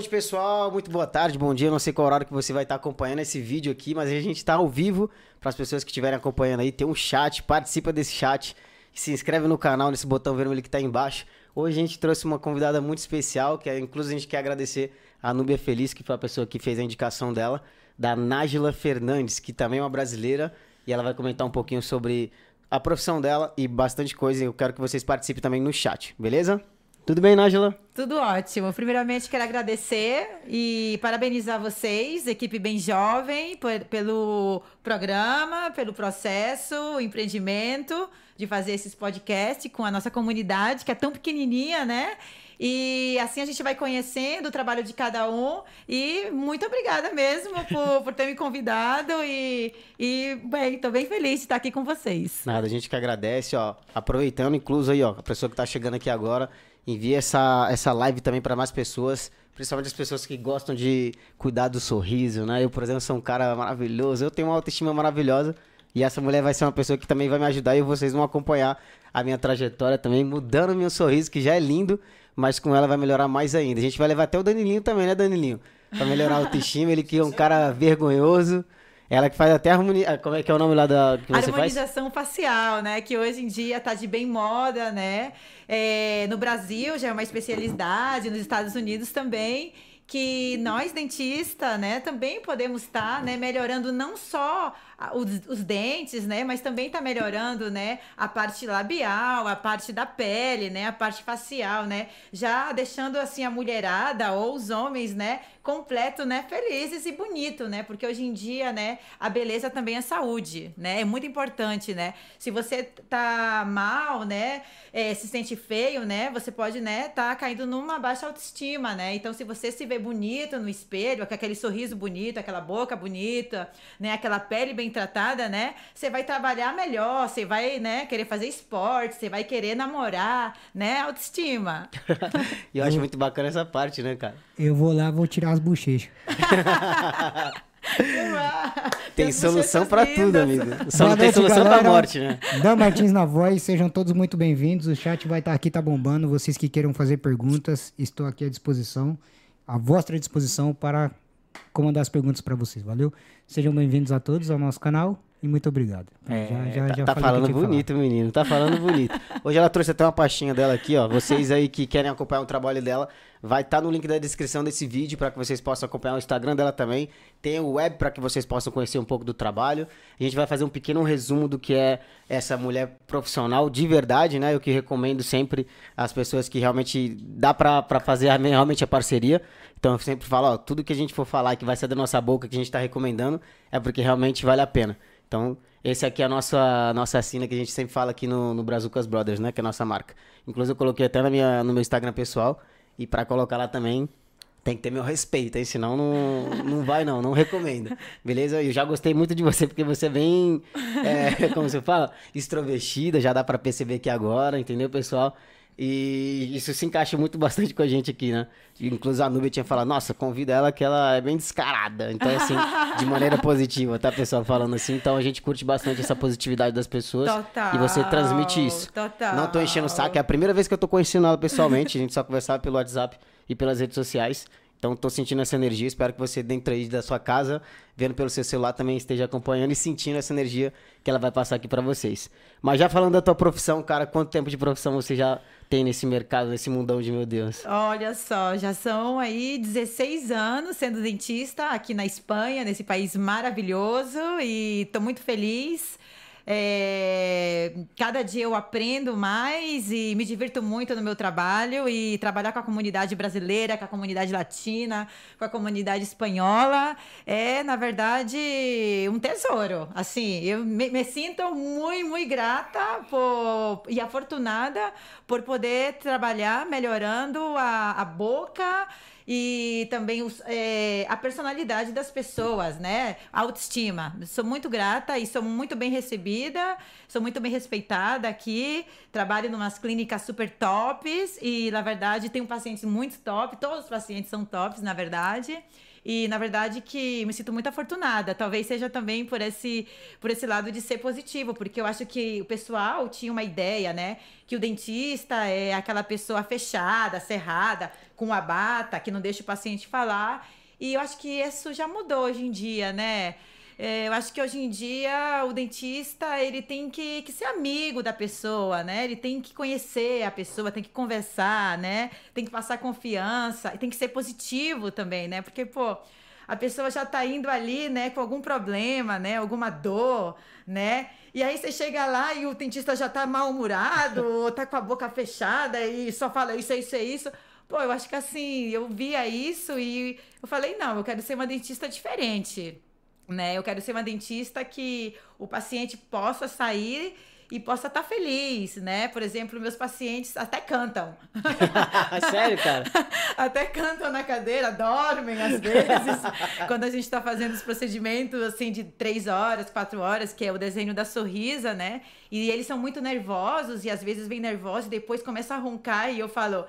noite, pessoal. Muito boa tarde, bom dia. Não sei qual horário que você vai estar acompanhando esse vídeo aqui, mas a gente está ao vivo para as pessoas que estiverem acompanhando aí. Tem um chat, participa desse chat, se inscreve no canal, nesse botão vermelho que está embaixo. Hoje a gente trouxe uma convidada muito especial, que é, inclusive a gente quer agradecer a Núbia Feliz, que foi a pessoa que fez a indicação dela, da Nájila Fernandes, que também é uma brasileira, e ela vai comentar um pouquinho sobre a profissão dela e bastante coisa. Eu quero que vocês participem também no chat, beleza? Tudo bem, Nájila? Tudo ótimo. Primeiramente, quero agradecer e parabenizar vocês, equipe bem jovem, por, pelo programa, pelo processo, empreendimento de fazer esses podcasts com a nossa comunidade, que é tão pequenininha, né? E assim a gente vai conhecendo o trabalho de cada um. E muito obrigada mesmo por, por ter me convidado. E, e bem, estou bem feliz de estar aqui com vocês. Nada, a gente que agradece, ó. Aproveitando, incluso aí, ó, a pessoa que está chegando aqui agora, envia essa, essa live também para mais pessoas. Principalmente as pessoas que gostam de cuidar do sorriso, né? Eu, por exemplo, sou um cara maravilhoso. Eu tenho uma autoestima maravilhosa. E essa mulher vai ser uma pessoa que também vai me ajudar e vocês vão acompanhar a minha trajetória também, mudando meu sorriso, que já é lindo, mas com ela vai melhorar mais ainda. A gente vai levar até o Danilinho também, né, Danilinho? Pra melhorar a autoestima, ele que é um cara vergonhoso. Ela que faz até harmonia. Como é que é o nome lá da que você Harmonização faz? facial, né? Que hoje em dia tá de bem moda, né? É, no Brasil já é uma especialidade, nos Estados Unidos também que nós dentistas, né, também podemos estar, tá, né, melhorando não só os, os, dentes, né, mas também está melhorando, né, a parte labial, a parte da pele, né, a parte facial, né, já deixando assim a mulherada ou os homens, né, completo, né, felizes e bonito, né, porque hoje em dia, né, a beleza também é saúde, né, é muito importante, né, se você tá mal, né, é, se sente feio, né, você pode, né, tá caindo numa baixa autoestima, né, então se você se vê bonito no espelho, com aquele sorriso bonito, aquela boca bonita, né? Aquela pele bem tratada, né? Você vai trabalhar melhor, você vai, né, querer fazer esporte, você vai querer namorar, né? Autoestima. e eu acho muito bacana essa parte, né, cara? Eu vou lá, vou tirar as bochechas. tem solução para tudo, amigo. Só não tem solução para morte, né? Dan Martins na voz, sejam todos muito bem-vindos. O chat vai estar aqui, tá bombando. Vocês que queiram fazer perguntas, estou aqui à disposição à vossa disposição para comandar as perguntas para vocês, valeu? Sejam bem-vindos a todos ao nosso canal e muito obrigado. É, já, já, tá, já tá falando bonito, menino. Tá falando bonito. Hoje ela trouxe até uma pastinha dela aqui, ó. Vocês aí que querem acompanhar o trabalho dela, vai estar tá no link da descrição desse vídeo para que vocês possam acompanhar o Instagram dela também. Tem o web para que vocês possam conhecer um pouco do trabalho. A gente vai fazer um pequeno resumo do que é essa mulher profissional de verdade, né? Eu que recomendo sempre as pessoas que realmente dá para fazer realmente a parceria. Então eu sempre falo, ó, tudo que a gente for falar que vai sair da nossa boca, que a gente está recomendando, é porque realmente vale a pena. Então, esse aqui é a nossa, nossa assina que a gente sempre fala aqui no, no Brazucas Brothers, né? Que é a nossa marca. Inclusive, eu coloquei até na minha, no meu Instagram pessoal. E para colocar lá também, tem que ter meu respeito, hein? Senão não, não vai, não. Não recomendo. Beleza? Eu já gostei muito de você, porque você é bem, é, como você fala, extrovertida. Já dá para perceber aqui agora, entendeu, pessoal? E isso se encaixa muito bastante com a gente aqui, né? Inclusive a Nubia tinha falado, nossa, convida ela que ela é bem descarada. Então, assim, de maneira positiva, tá, pessoal? Falando assim. Então a gente curte bastante essa positividade das pessoas. Total. E você transmite isso. Total. Não tô enchendo o saco. É a primeira vez que eu tô conhecendo ela pessoalmente. A gente só conversava pelo WhatsApp e pelas redes sociais. Então, estou sentindo essa energia. Espero que você, dentro aí da sua casa, vendo pelo seu celular, também esteja acompanhando e sentindo essa energia que ela vai passar aqui para vocês. Mas já falando da tua profissão, cara, quanto tempo de profissão você já tem nesse mercado, nesse mundão de meu Deus? Olha só, já são aí 16 anos sendo dentista aqui na Espanha, nesse país maravilhoso, e estou muito feliz. É, cada dia eu aprendo mais e me divirto muito no meu trabalho e trabalhar com a comunidade brasileira, com a comunidade latina, com a comunidade espanhola é, na verdade, um tesouro. Assim, eu me, me sinto muito, muito grata por, e afortunada por poder trabalhar melhorando a, a boca e também os, é, a personalidade das pessoas, né? A autoestima. Sou muito grata e sou muito bem recebida, sou muito bem respeitada aqui. Trabalho em umas clínicas super tops e, na verdade, tenho pacientes muito top. Todos os pacientes são tops, na verdade. E na verdade que me sinto muito afortunada. Talvez seja também por esse por esse lado de ser positivo, porque eu acho que o pessoal tinha uma ideia, né, que o dentista é aquela pessoa fechada, cerrada, com a bata, que não deixa o paciente falar. E eu acho que isso já mudou hoje em dia, né? É, eu acho que hoje em dia o dentista ele tem que, que ser amigo da pessoa, né? Ele tem que conhecer a pessoa, tem que conversar, né? Tem que passar confiança, e tem que ser positivo também, né? Porque, pô, a pessoa já tá indo ali, né, com algum problema, né, alguma dor, né? E aí você chega lá e o dentista já tá mal-humorado, ou tá com a boca fechada e só fala isso, isso, isso. Pô, eu acho que assim, eu via isso e eu falei, não, eu quero ser uma dentista diferente né? Eu quero ser uma dentista que o paciente possa sair e possa estar tá feliz, né? Por exemplo, meus pacientes até cantam. Sério, cara? até cantam na cadeira, dormem às vezes. quando a gente está fazendo os procedimentos assim de três horas, quatro horas, que é o desenho da sorrisa, né? E eles são muito nervosos e às vezes vem nervosos e depois começa a roncar e eu falo,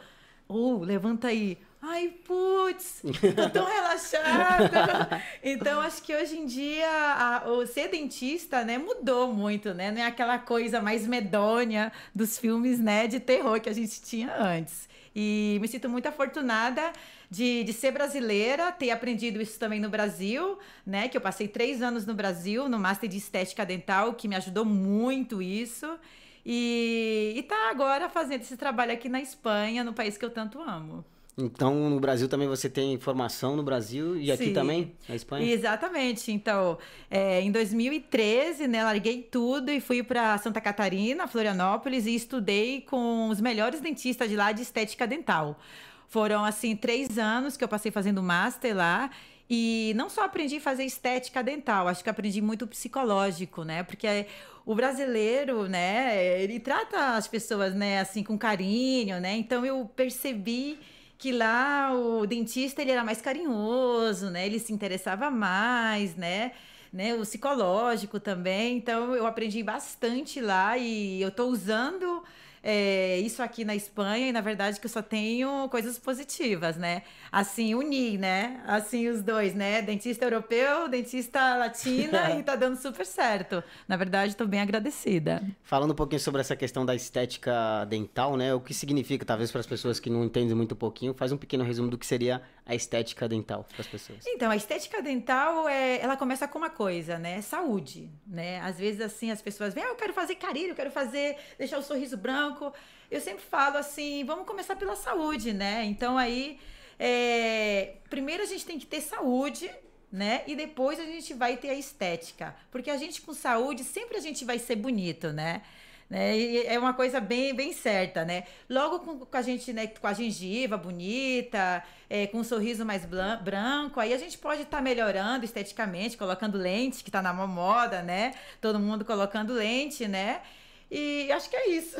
uh, levanta aí Ai, putz, tô tão relaxada. Então, acho que hoje em dia a, o ser dentista, né, mudou muito, né? Não é aquela coisa mais medonha dos filmes, né, de terror que a gente tinha antes. E me sinto muito afortunada de, de ser brasileira, ter aprendido isso também no Brasil, né? Que eu passei três anos no Brasil, no Master de Estética Dental, que me ajudou muito isso. E, e tá agora fazendo esse trabalho aqui na Espanha, no país que eu tanto amo. Então, no Brasil também você tem formação no Brasil e aqui também, na Espanha? Exatamente. Então, é, em 2013, né, larguei tudo e fui para Santa Catarina, Florianópolis, e estudei com os melhores dentistas de lá de estética dental. Foram, assim, três anos que eu passei fazendo master lá. E não só aprendi a fazer estética dental, acho que aprendi muito psicológico, né? Porque o brasileiro, né, ele trata as pessoas, né, assim, com carinho, né? Então eu percebi que lá o dentista ele era mais carinhoso, né? Ele se interessava mais, né? né? O psicológico também. Então eu aprendi bastante lá e eu estou usando é, isso aqui na Espanha e na verdade que eu só tenho coisas positivas, né? Assim, unir, né? Assim, os dois, né? Dentista europeu, dentista latina e tá dando super certo. Na verdade, estou bem agradecida. Falando um pouquinho sobre essa questão da estética dental, né? O que significa, talvez para as pessoas que não entendem muito pouquinho, faz um pequeno resumo do que seria a estética dental para as pessoas. Então, a estética dental, é, ela começa com uma coisa, né? Saúde, né? Às vezes, assim, as pessoas veem, ah, eu quero fazer carinho, eu quero fazer, deixar o sorriso branco. Eu sempre falo assim, vamos começar pela saúde, né? Então, aí, é, primeiro a gente tem que ter saúde, né? E depois a gente vai ter a estética. Porque a gente com saúde, sempre a gente vai ser bonito, né? Né? E é uma coisa bem, bem certa, né? Logo com, com a gente, né, com a gengiva bonita, é, com um sorriso mais branco, aí a gente pode estar tá melhorando esteticamente, colocando lente, que está na moda, né? Todo mundo colocando lente, né? E acho que é isso.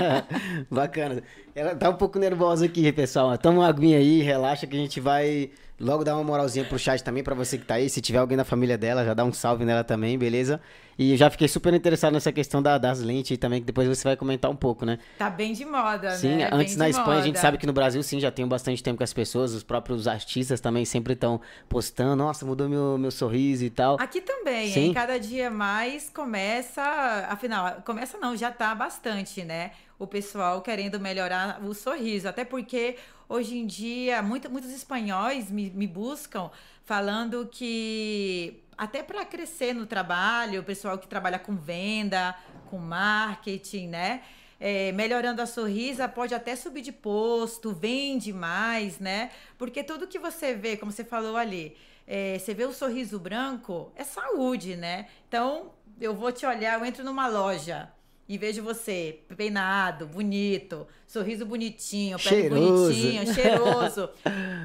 Bacana. Ela tá um pouco nervosa aqui, pessoal. Toma uma aguinha aí, relaxa que a gente vai logo dar uma moralzinha pro chat também, para você que tá aí. Se tiver alguém da família dela, já dá um salve nela também, beleza? E já fiquei super interessado nessa questão da, das lentes também, que depois você vai comentar um pouco, né? Tá bem de moda, sim, né? Sim, antes na Espanha moda. a gente sabe que no Brasil sim, já tem bastante tempo que as pessoas, os próprios artistas também sempre estão postando, nossa, mudou meu, meu sorriso e tal. Aqui também, sim. hein? Cada dia mais começa, afinal, começa não, já tá bastante, né? O pessoal querendo melhorar o sorriso, até porque hoje em dia muito, muitos espanhóis me, me buscam falando que até para crescer no trabalho, o pessoal que trabalha com venda, com marketing, né? É, melhorando a sorrisa, pode até subir de posto, vende mais, né? Porque tudo que você vê, como você falou ali, é, você vê o sorriso branco, é saúde, né? Então, eu vou te olhar, eu entro numa loja e vejo você peinado, bonito, sorriso bonitinho, pele bonitinho, cheiroso.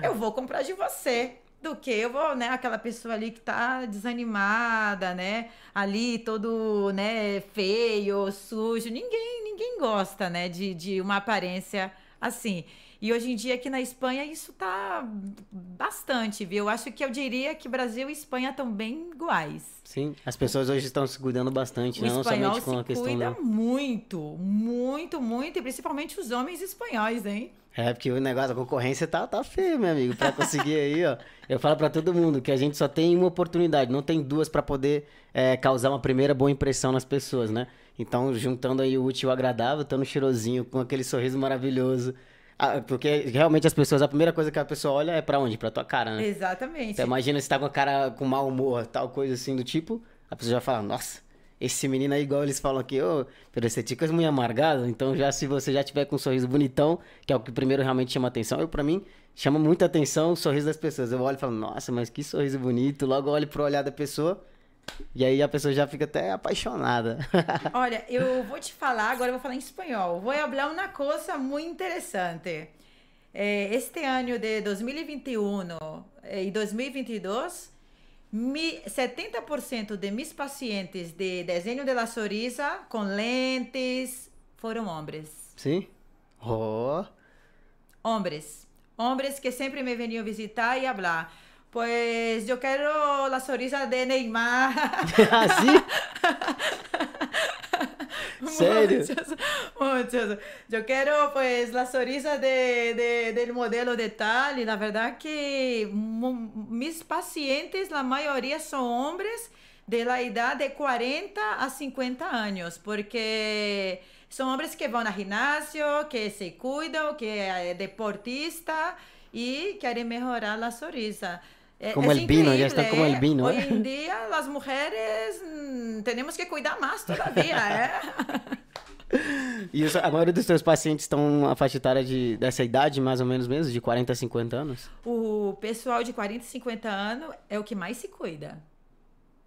eu vou comprar de você do que eu vou, né, aquela pessoa ali que tá desanimada, né, ali todo, né, feio, sujo, ninguém, ninguém gosta, né, de, de uma aparência assim. E hoje em dia aqui na Espanha isso tá bastante, viu? Eu acho que eu diria que Brasil e Espanha estão bem iguais. Sim, as pessoas hoje estão se cuidando bastante, o não somente com a questão cuida da... muito, muito, muito, e principalmente os homens espanhóis, hein? É, porque o negócio, a concorrência tá, tá feio, meu amigo, para conseguir aí, ó. Eu falo para todo mundo que a gente só tem uma oportunidade, não tem duas para poder é, causar uma primeira boa impressão nas pessoas, né? Então, juntando aí o útil ao agradável, estando cheirosinho, com aquele sorriso maravilhoso, ah, porque realmente as pessoas, a primeira coisa que a pessoa olha é para onde? Pra tua cara, né? Exatamente. Então, imagina se tá com a cara com mau humor, tal coisa assim do tipo, a pessoa já fala, nossa, esse menino aí, igual eles falam aqui, ô, oh, esse tico é muito amargado, então já se você já tiver com um sorriso bonitão, que é o que primeiro realmente chama atenção, eu para mim, chama muita atenção o sorriso das pessoas. Eu olho e falo, nossa, mas que sorriso bonito, logo olho pro olhar da pessoa, e aí a pessoa já fica até apaixonada. Olha, eu vou te falar, agora eu vou falar em espanhol. Vou falar uma coisa muito interessante. Eh, este ano de 2021 e 2022, 70% de mis pacientes de desenho de la sonrisa com lentes foram homens. Sim? Oh. Homens. Homens que sempre me veniam visitar e falar Pues yo quiero la sonrisa de Neymar. ¿Así? ¿Serio? Muchos, muchos. Yo quiero pues la sonrisa de, de, del modelo de tal y la verdad que mis pacientes, la mayoría son hombres de la edad de 40 a 50 años, porque son hombres que van al gimnasio, que se cuidan, que es deportista y quieren mejorar la sonrisa. É, como é Albino, já está como Albino. Hoje em dia, as mulheres hum, temos que cuidar mais todavia, é? E a maioria dos teus pacientes estão na faixa etária de, dessa idade, mais ou menos mesmo, de 40 a 50 anos? O pessoal de 40 a 50 anos é o que mais se cuida.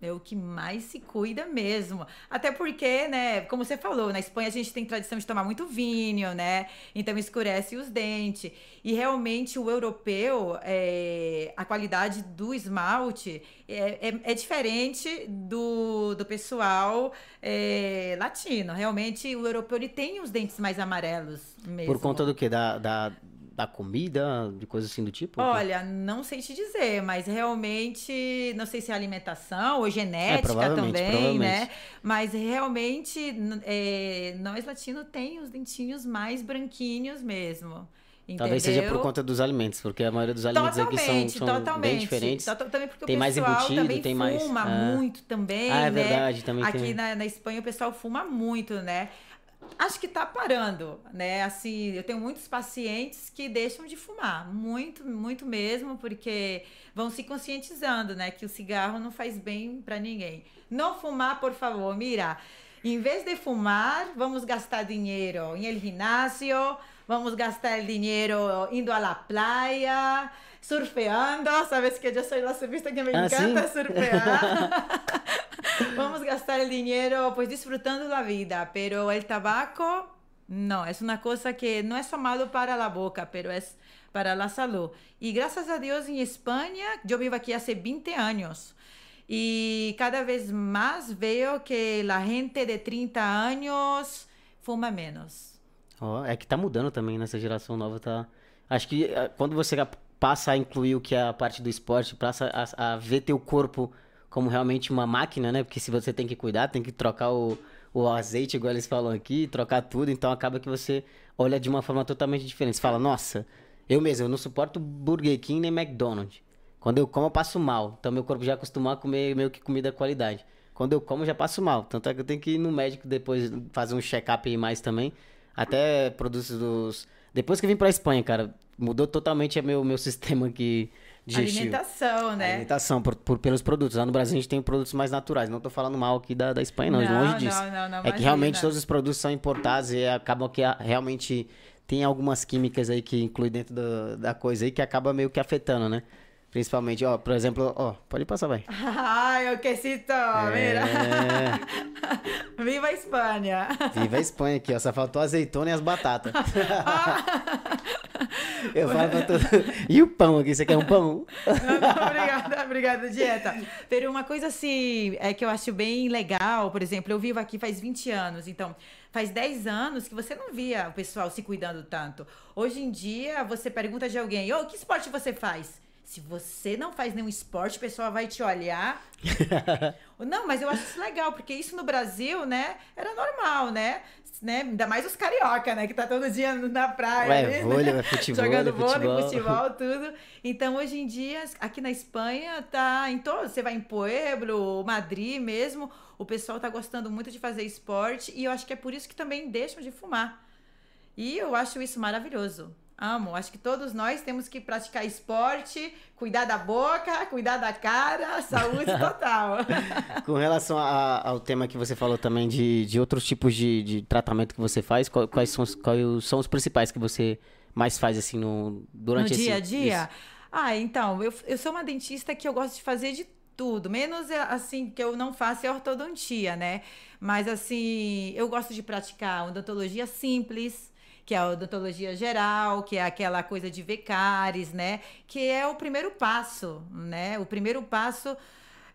É o que mais se cuida mesmo. Até porque, né, como você falou, na Espanha a gente tem tradição de tomar muito vinho, né? Então escurece os dentes. E realmente o europeu, é, a qualidade do esmalte é, é, é diferente do, do pessoal é, latino. Realmente o europeu ele tem os dentes mais amarelos mesmo. Por conta do que? Da, da da comida, de coisas assim do tipo? Olha, não sei te dizer, mas realmente, não sei se é alimentação ou genética é, também, né? Mas realmente, é, nós latinos tem os dentinhos mais branquinhos mesmo. Entendeu? Talvez seja por conta dos alimentos, porque a maioria dos alimentos totalmente, aqui são, são bem diferentes. Também porque tem o mais embutido, também tem mais. fuma ah. muito também, ah, é né? verdade, também Aqui tem. na, na Espanha o pessoal fuma muito, né? Acho que está parando, né? Assim, eu tenho muitos pacientes que deixam de fumar, muito, muito mesmo, porque vão se conscientizando, né? Que o cigarro não faz bem para ninguém. Não fumar, por favor, mira. Em vez de fumar, vamos gastar dinheiro em el gimnasio, vamos gastar dinheiro indo à la playa, surfeando. Sabes que eu sou a surfista que me ah, encanta ¿sí? surfear. Vamos gastar el dinero pues disfrutando la vida, pero el tabaco no, es una cosa que no es malo para la boca, pero es para la salud. Y gracias a Dios en España, yo vivo aquí hace 20 años. Y cada vez más veo que la gente de 30 anos fuma menos. Oh, é que tá mudando também nessa geração nova, tá? Acho que eh, quando você passa a incluir o que é a parte do esporte, passa a, a ver teu corpo como realmente uma máquina, né? Porque se você tem que cuidar, tem que trocar o, o azeite, igual eles falam aqui, trocar tudo, então acaba que você olha de uma forma totalmente diferente. Você fala, nossa, eu mesmo, eu não suporto Burger King nem McDonald's. Quando eu como, eu passo mal. Então meu corpo já acostumou a comer meio que comida qualidade. Quando eu como, já passo mal. Tanto é que eu tenho que ir no médico depois fazer um check-up aí mais também. Até produtos dos. Depois que eu vim pra Espanha, cara, mudou totalmente o meu, meu sistema aqui digestivo. Alimentação, né? Alimentação, por, por, pelos produtos. Lá no Brasil a gente tem produtos mais naturais. Não tô falando mal aqui da, da Espanha, não, não longe disso. Não, não, não, é imagina. que realmente todos os produtos são importados e acabam que realmente tem algumas químicas aí que inclui dentro do, da coisa aí que acaba meio que afetando, né? Principalmente, ó, por exemplo, ó, pode passar, vai. Ai, o quesito, é... mira. Viva a Espanha. Viva a Espanha aqui, ó, só faltou azeitona e as batatas. Eu falo pra todo E o pão aqui? Você quer um pão? Não, não, obrigada, obrigada, dieta. Pero uma coisa assim, é que eu acho bem legal, por exemplo, eu vivo aqui faz 20 anos, então faz 10 anos que você não via o pessoal se cuidando tanto. Hoje em dia, você pergunta de alguém, ô, oh, que esporte você faz? Se você não faz nenhum esporte, o pessoal vai te olhar. não, mas eu acho isso legal, porque isso no Brasil, né, era normal, né? né? Ainda mais os carioca, né? Que tá todo dia na praia. Ué, ali, vôlei, né? futebol, Jogando vôlei, futebol. futebol, tudo. Então, hoje em dia, aqui na Espanha, tá em todo. Você vai em Pueblo, Madrid mesmo, o pessoal tá gostando muito de fazer esporte. E eu acho que é por isso que também deixam de fumar. E eu acho isso maravilhoso. Amo. Acho que todos nós temos que praticar esporte, cuidar da boca, cuidar da cara, saúde total. Com relação a, ao tema que você falou também de, de outros tipos de, de tratamento que você faz, quais são, os, quais são os principais que você mais faz assim no, durante no esse, dia a dia? Ah, então, eu, eu sou uma dentista que eu gosto de fazer de tudo, menos assim que eu não faço é ortodontia, né? Mas assim, eu gosto de praticar odontologia simples, que é a odontologia geral, que é aquela coisa de ver cáries, né? Que é o primeiro passo, né? O primeiro passo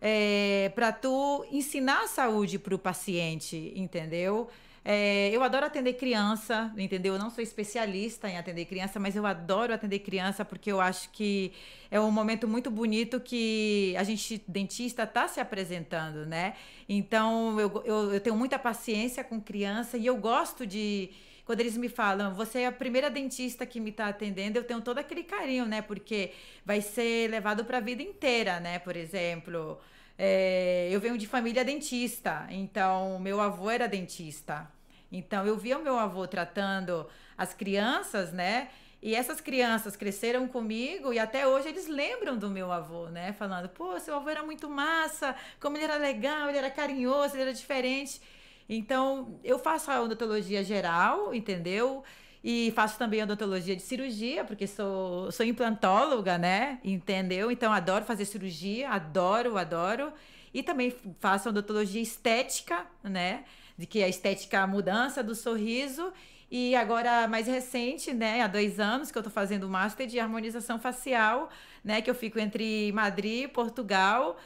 é, para tu ensinar a saúde para o paciente, entendeu? É, eu adoro atender criança, entendeu? Eu não sou especialista em atender criança, mas eu adoro atender criança porque eu acho que é um momento muito bonito que a gente, dentista, está se apresentando, né? Então, eu, eu, eu tenho muita paciência com criança e eu gosto de quando eles me falam, você é a primeira dentista que me está atendendo, eu tenho todo aquele carinho, né? Porque vai ser levado para a vida inteira, né? Por exemplo, é, eu venho de família dentista, então meu avô era dentista. Então eu via o meu avô tratando as crianças, né? E essas crianças cresceram comigo e até hoje eles lembram do meu avô, né? Falando, pô, seu avô era muito massa, como ele era legal, ele era carinhoso, ele era diferente. Então, eu faço a odontologia geral, entendeu? E faço também odontologia de cirurgia, porque sou, sou implantóloga, né? Entendeu? Então, adoro fazer cirurgia, adoro, adoro. E também faço odontologia estética, né? De que a estética é a mudança do sorriso. E agora, mais recente, né? Há dois anos que eu tô fazendo o Master de Harmonização Facial, né? Que eu fico entre Madrid, Portugal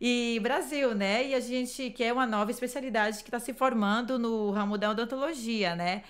e Brasil, né? E a gente quer uma nova especialidade que está se formando no ramo da odontologia, né?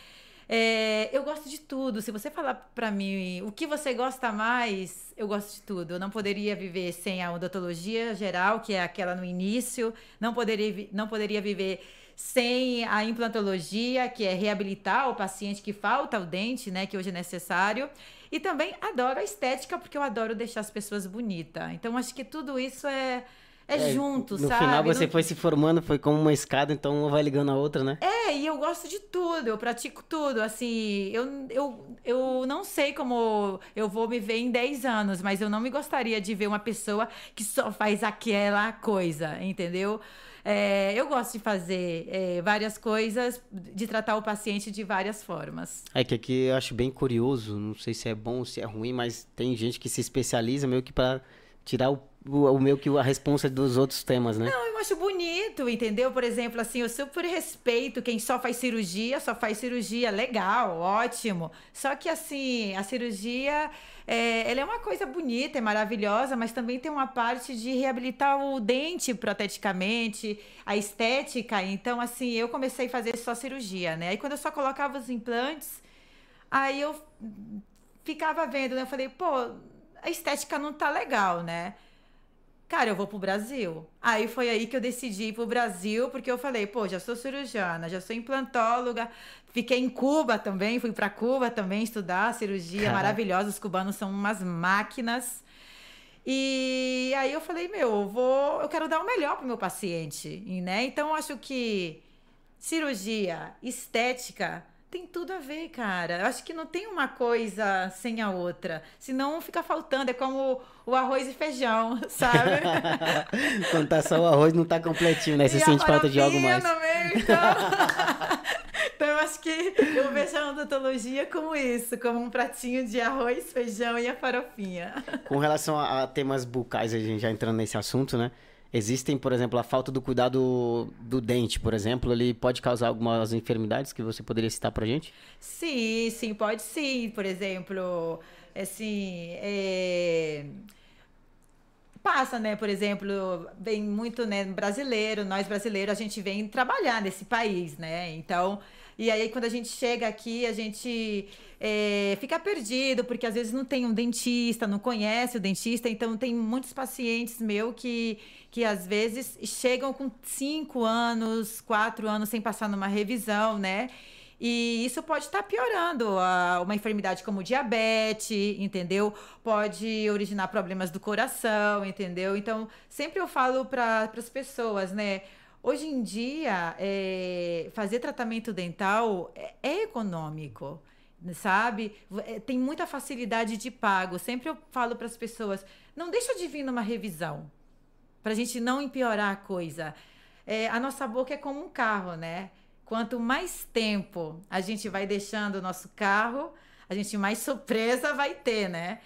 É, eu gosto de tudo. Se você falar para mim o que você gosta mais, eu gosto de tudo. Eu não poderia viver sem a odontologia geral, que é aquela no início. Não poderia, não poderia viver sem a implantologia, que é reabilitar o paciente que falta o dente, né? Que hoje é necessário. E também adoro a estética, porque eu adoro deixar as pessoas bonitas. Então, acho que tudo isso é é, é junto, no sabe? No final você foi se formando, foi como uma escada, então uma vai ligando a outra, né? É, e eu gosto de tudo, eu pratico tudo. Assim, eu, eu, eu não sei como eu vou me ver em 10 anos, mas eu não me gostaria de ver uma pessoa que só faz aquela coisa, entendeu? É, eu gosto de fazer é, várias coisas, de tratar o paciente de várias formas. É que aqui eu acho bem curioso, não sei se é bom ou se é ruim, mas tem gente que se especializa meio que para tirar o o, meu que a responsa dos outros temas, né? Não, eu acho bonito, entendeu? Por exemplo, assim, eu super respeito quem só faz cirurgia, só faz cirurgia, legal, ótimo. Só que assim, a cirurgia, é, ela é uma coisa bonita, é maravilhosa, mas também tem uma parte de reabilitar o dente proteticamente, a estética. Então, assim, eu comecei a fazer só cirurgia, né? Aí quando eu só colocava os implantes, aí eu ficava vendo, né? Eu falei, pô, a estética não tá legal, né? cara, eu vou pro Brasil. Aí foi aí que eu decidi ir pro Brasil, porque eu falei, pô, já sou cirurgiana, já sou implantóloga, fiquei em Cuba também, fui para Cuba também estudar cirurgia maravilhosa, os cubanos são umas máquinas. E aí eu falei, meu, eu vou, eu quero dar o melhor pro meu paciente, né? Então eu acho que cirurgia, estética, tem tudo a ver, cara. Eu acho que não tem uma coisa sem a outra. Senão fica faltando. É como o arroz e feijão, sabe? Quando tá só o arroz, não tá completinho, né? Você e sente falta de algo mais. No meio, então... então eu acho que eu vejo a odontologia como isso, como um pratinho de arroz, feijão e a farofinha. Com relação a, a temas bucais, a gente já entrando nesse assunto, né? Existem, por exemplo, a falta do cuidado do dente, por exemplo, ele pode causar algumas enfermidades que você poderia citar pra gente? Sim, sim, pode sim. Por exemplo, assim, é, passa, né? Por exemplo, vem muito, né, brasileiro, nós brasileiros, a gente vem trabalhar nesse país, né? Então, e aí quando a gente chega aqui, a gente é, fica perdido, porque às vezes não tem um dentista, não conhece o dentista, então tem muitos pacientes meu que, que às vezes chegam com cinco anos, quatro anos sem passar numa revisão, né? E isso pode estar piorando uma enfermidade como diabetes, entendeu? Pode originar problemas do coração, entendeu? Então, sempre eu falo para as pessoas, né? Hoje em dia, é, fazer tratamento dental é, é econômico, sabe? É, tem muita facilidade de pago. Sempre eu falo para as pessoas: não deixa de vir numa revisão, para a gente não empeorar a coisa. É, a nossa boca é como um carro, né? Quanto mais tempo a gente vai deixando o nosso carro, a gente mais surpresa vai ter, né?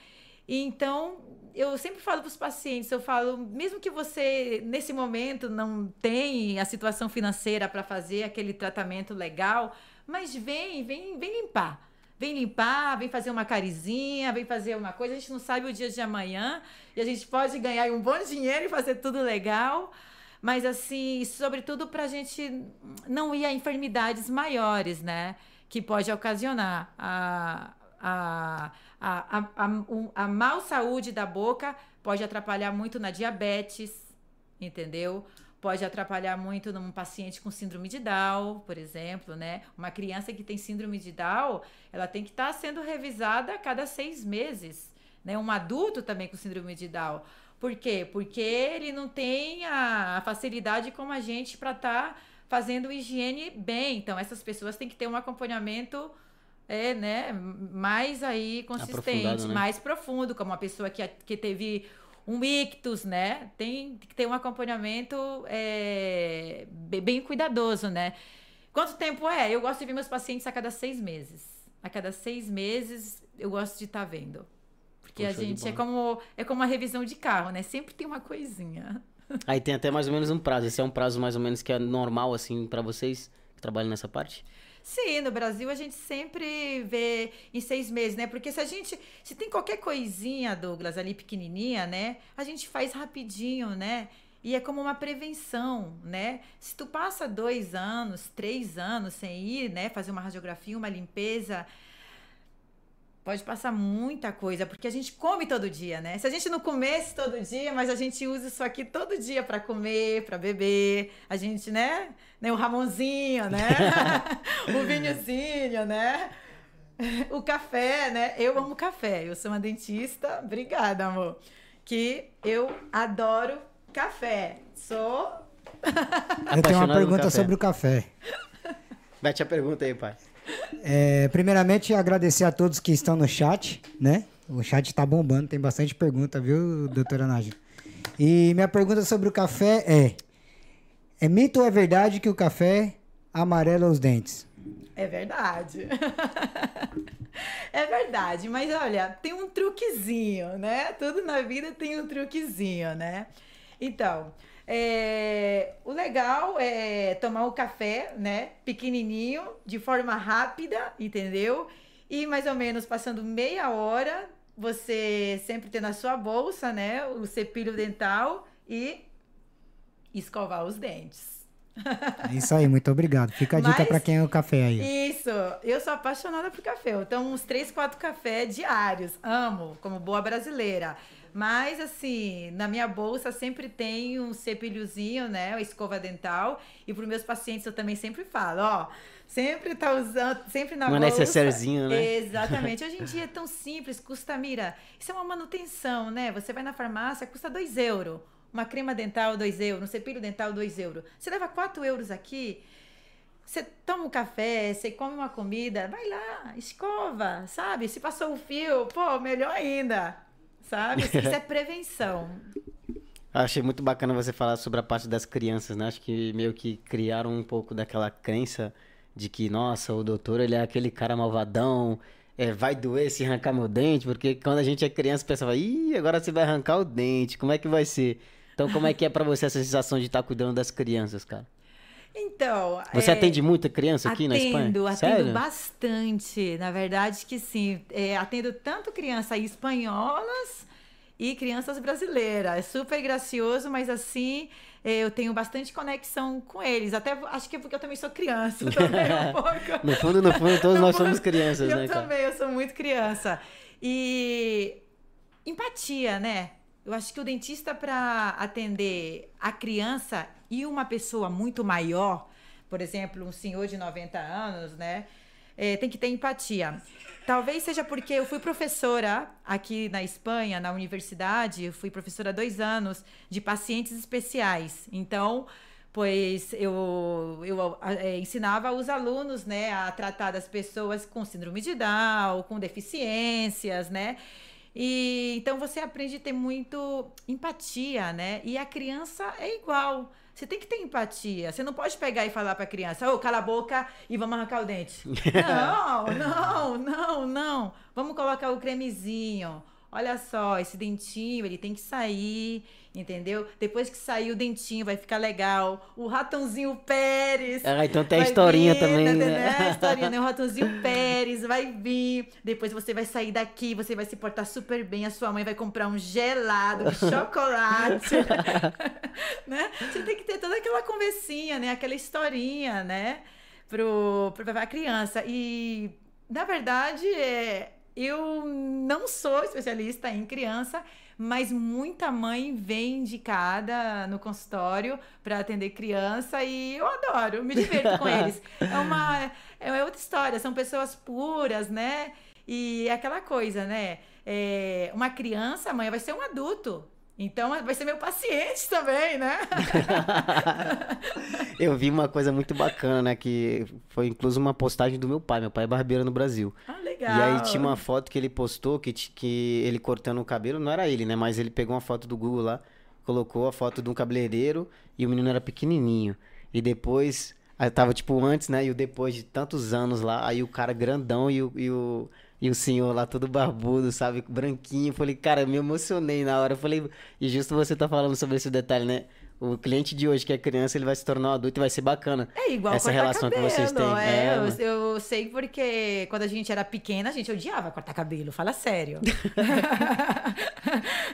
Então, eu sempre falo para os pacientes, eu falo, mesmo que você nesse momento não tenha a situação financeira para fazer aquele tratamento legal, mas vem, vem, vem limpar. Vem limpar, vem fazer uma carizinha, vem fazer uma coisa. A gente não sabe o dia de amanhã e a gente pode ganhar um bom dinheiro e fazer tudo legal mas assim, sobretudo para a gente não ir a enfermidades maiores, né? Que pode ocasionar a, a, a, a, a, a mal saúde da boca, pode atrapalhar muito na diabetes, entendeu? Pode atrapalhar muito num paciente com síndrome de Down, por exemplo, né? Uma criança que tem síndrome de Down, ela tem que estar tá sendo revisada a cada seis meses, né? Um adulto também com síndrome de Down. Por quê? Porque ele não tem a facilidade como a gente para estar tá fazendo higiene bem. Então, essas pessoas têm que ter um acompanhamento é, né, mais aí consistente, né? mais profundo, como uma pessoa que, que teve um ictus, né? Tem que ter um acompanhamento é, bem cuidadoso, né? Quanto tempo é? Eu gosto de ver meus pacientes a cada seis meses. A cada seis meses eu gosto de estar tá vendo. Porque Poxa, a gente é como, é como uma revisão de carro, né? Sempre tem uma coisinha. Aí tem até mais ou menos um prazo. Esse é um prazo mais ou menos que é normal, assim, para vocês que trabalham nessa parte? Sim, no Brasil a gente sempre vê em seis meses, né? Porque se a gente. Se tem qualquer coisinha, Douglas, ali pequenininha, né? A gente faz rapidinho, né? E é como uma prevenção, né? Se tu passa dois anos, três anos sem ir, né? Fazer uma radiografia, uma limpeza Pode passar muita coisa, porque a gente come todo dia, né? Se a gente não comesse todo dia, mas a gente usa isso aqui todo dia para comer, para beber, a gente, né? né? O Ramonzinho, né? o vinhozinho, né? O café, né? Eu amo café. Eu sou uma dentista. Obrigada, amor. Que eu adoro café. Sou. eu tenho uma pergunta sobre o café. Mete a pergunta aí, pai. É, primeiramente, agradecer a todos que estão no chat, né? O chat está bombando, tem bastante pergunta, viu, doutora Nádia? E minha pergunta sobre o café é: é mito ou é verdade que o café amarela os dentes? É verdade. é verdade, mas olha, tem um truquezinho, né? Tudo na vida tem um truquezinho, né? Então, é, o legal é tomar o café, né? Pequenininho, de forma rápida, entendeu? E mais ou menos passando meia hora, você sempre ter na sua bolsa, né? O cepilho dental e escovar os dentes. É isso aí, muito obrigado. Fica a dica para quem é o café aí. Isso, eu sou apaixonada por café. Então, uns três, quatro cafés diários. Amo, como boa brasileira. Mas, assim, na minha bolsa sempre tem um cepilhozinho, né? Uma escova dental. E para os meus pacientes eu também sempre falo, ó. Sempre tá usando, sempre na uma bolsa. Uma necessairezinho, né? Exatamente. Hoje em dia é tão simples, custa, mira, isso é uma manutenção, né? Você vai na farmácia, custa 2 euros. Uma crema dental, 2 euros. Um cepilho dental, 2 euros. Você leva 4 euros aqui, você toma um café, você come uma comida, vai lá, escova, sabe? Se passou o fio, pô, melhor ainda sabe? Isso é prevenção. Achei muito bacana você falar sobre a parte das crianças, né? Acho que meio que criaram um pouco daquela crença de que, nossa, o doutor ele é aquele cara malvadão, é, vai doer se arrancar meu dente, porque quando a gente é criança pensava, ih, agora você vai arrancar o dente, como é que vai ser? Então, como é que é para você essa sensação de estar tá cuidando das crianças, cara? Então. Você é, atende muita criança aqui atendo, na Espanha? Atendo Sério? bastante. Na verdade, que sim. É, atendo tanto crianças espanholas e crianças brasileiras. É super gracioso, mas assim. É, eu tenho bastante conexão com eles. Até acho que é porque eu também sou criança. Também um pouco. no fundo, no fundo, todos nós somos crianças, eu né? Eu também, eu sou muito criança. E empatia, né? Eu acho que o dentista, para atender a criança e uma pessoa muito maior, por exemplo, um senhor de 90 anos, né? É, tem que ter empatia. Talvez seja porque eu fui professora aqui na Espanha, na universidade, fui professora dois anos de pacientes especiais. Então, pois eu, eu é, ensinava os alunos né, a tratar das pessoas com síndrome de Down, com deficiências, né? E então você aprende a ter muito empatia, né? E a criança é igual. Você tem que ter empatia. Você não pode pegar e falar para a criança, ô, oh, cala a boca e vamos arrancar o dente. não, não, não, não. Vamos colocar o cremezinho. Olha só, esse dentinho, ele tem que sair entendeu? Depois que sair o dentinho, vai ficar legal. O ratãozinho Pérez. Ah, então tem a historinha vir, também, tá né? A historinha, né? O ratãozinho Pérez vai vir. Depois você vai sair daqui, você vai se portar super bem. A sua mãe vai comprar um gelado de chocolate. né? Você tem que ter toda aquela conversinha, né? Aquela historinha, né? Pro, pro, pra criança. E, na verdade, é, eu não sou especialista em criança, mas muita mãe vem indicada no consultório para atender criança e eu adoro, me diverto com eles. É uma é outra história, são pessoas puras, né? E é aquela coisa, né? É, uma criança, amanhã vai ser um adulto. Então vai ser meu paciente também, né? eu vi uma coisa muito bacana, né? Que foi incluso uma postagem do meu pai. Meu pai é barbeiro no Brasil. Ah, legal. E aí tinha uma foto que ele postou que, que ele cortando o cabelo, não era ele, né? Mas ele pegou uma foto do Google lá, colocou a foto de um cabeleireiro e o menino era pequenininho. E depois, aí tava tipo antes, né? E o depois de tantos anos lá, aí o cara grandão e o, e o e o senhor lá todo barbudo, sabe, branquinho. Falei, cara, me emocionei na hora. Falei, e justo você tá falando sobre esse detalhe, né? O cliente de hoje que é criança, ele vai se tornar um adulto e vai ser bacana. É igual essa relação cabelo, que vocês têm. É, é eu, eu, sei porque quando a gente era pequena, a gente odiava cortar cabelo. Fala sério.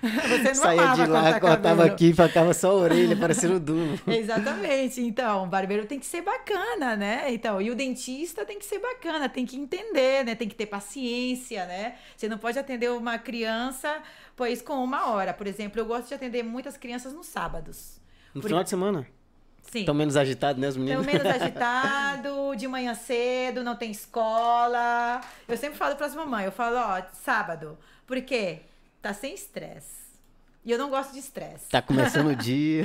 Você não Saía de lá, cortava cabelo. aqui, ficava só a orelha, parecendo duro. Exatamente. Então, o barbeiro tem que ser bacana, né? Então, e o dentista tem que ser bacana, tem que entender, né? Tem que ter paciência, né? Você não pode atender uma criança, pois com uma hora. Por exemplo, eu gosto de atender muitas crianças nos sábados. No Por... final de semana? Sim. Estão menos agitados, né, os meninos? Estão menos agitados, de manhã cedo, não tem escola. Eu sempre falo para as mamães, eu falo, ó, sábado. Por quê? Tá sem estresse. E eu não gosto de estresse. Tá começando o dia.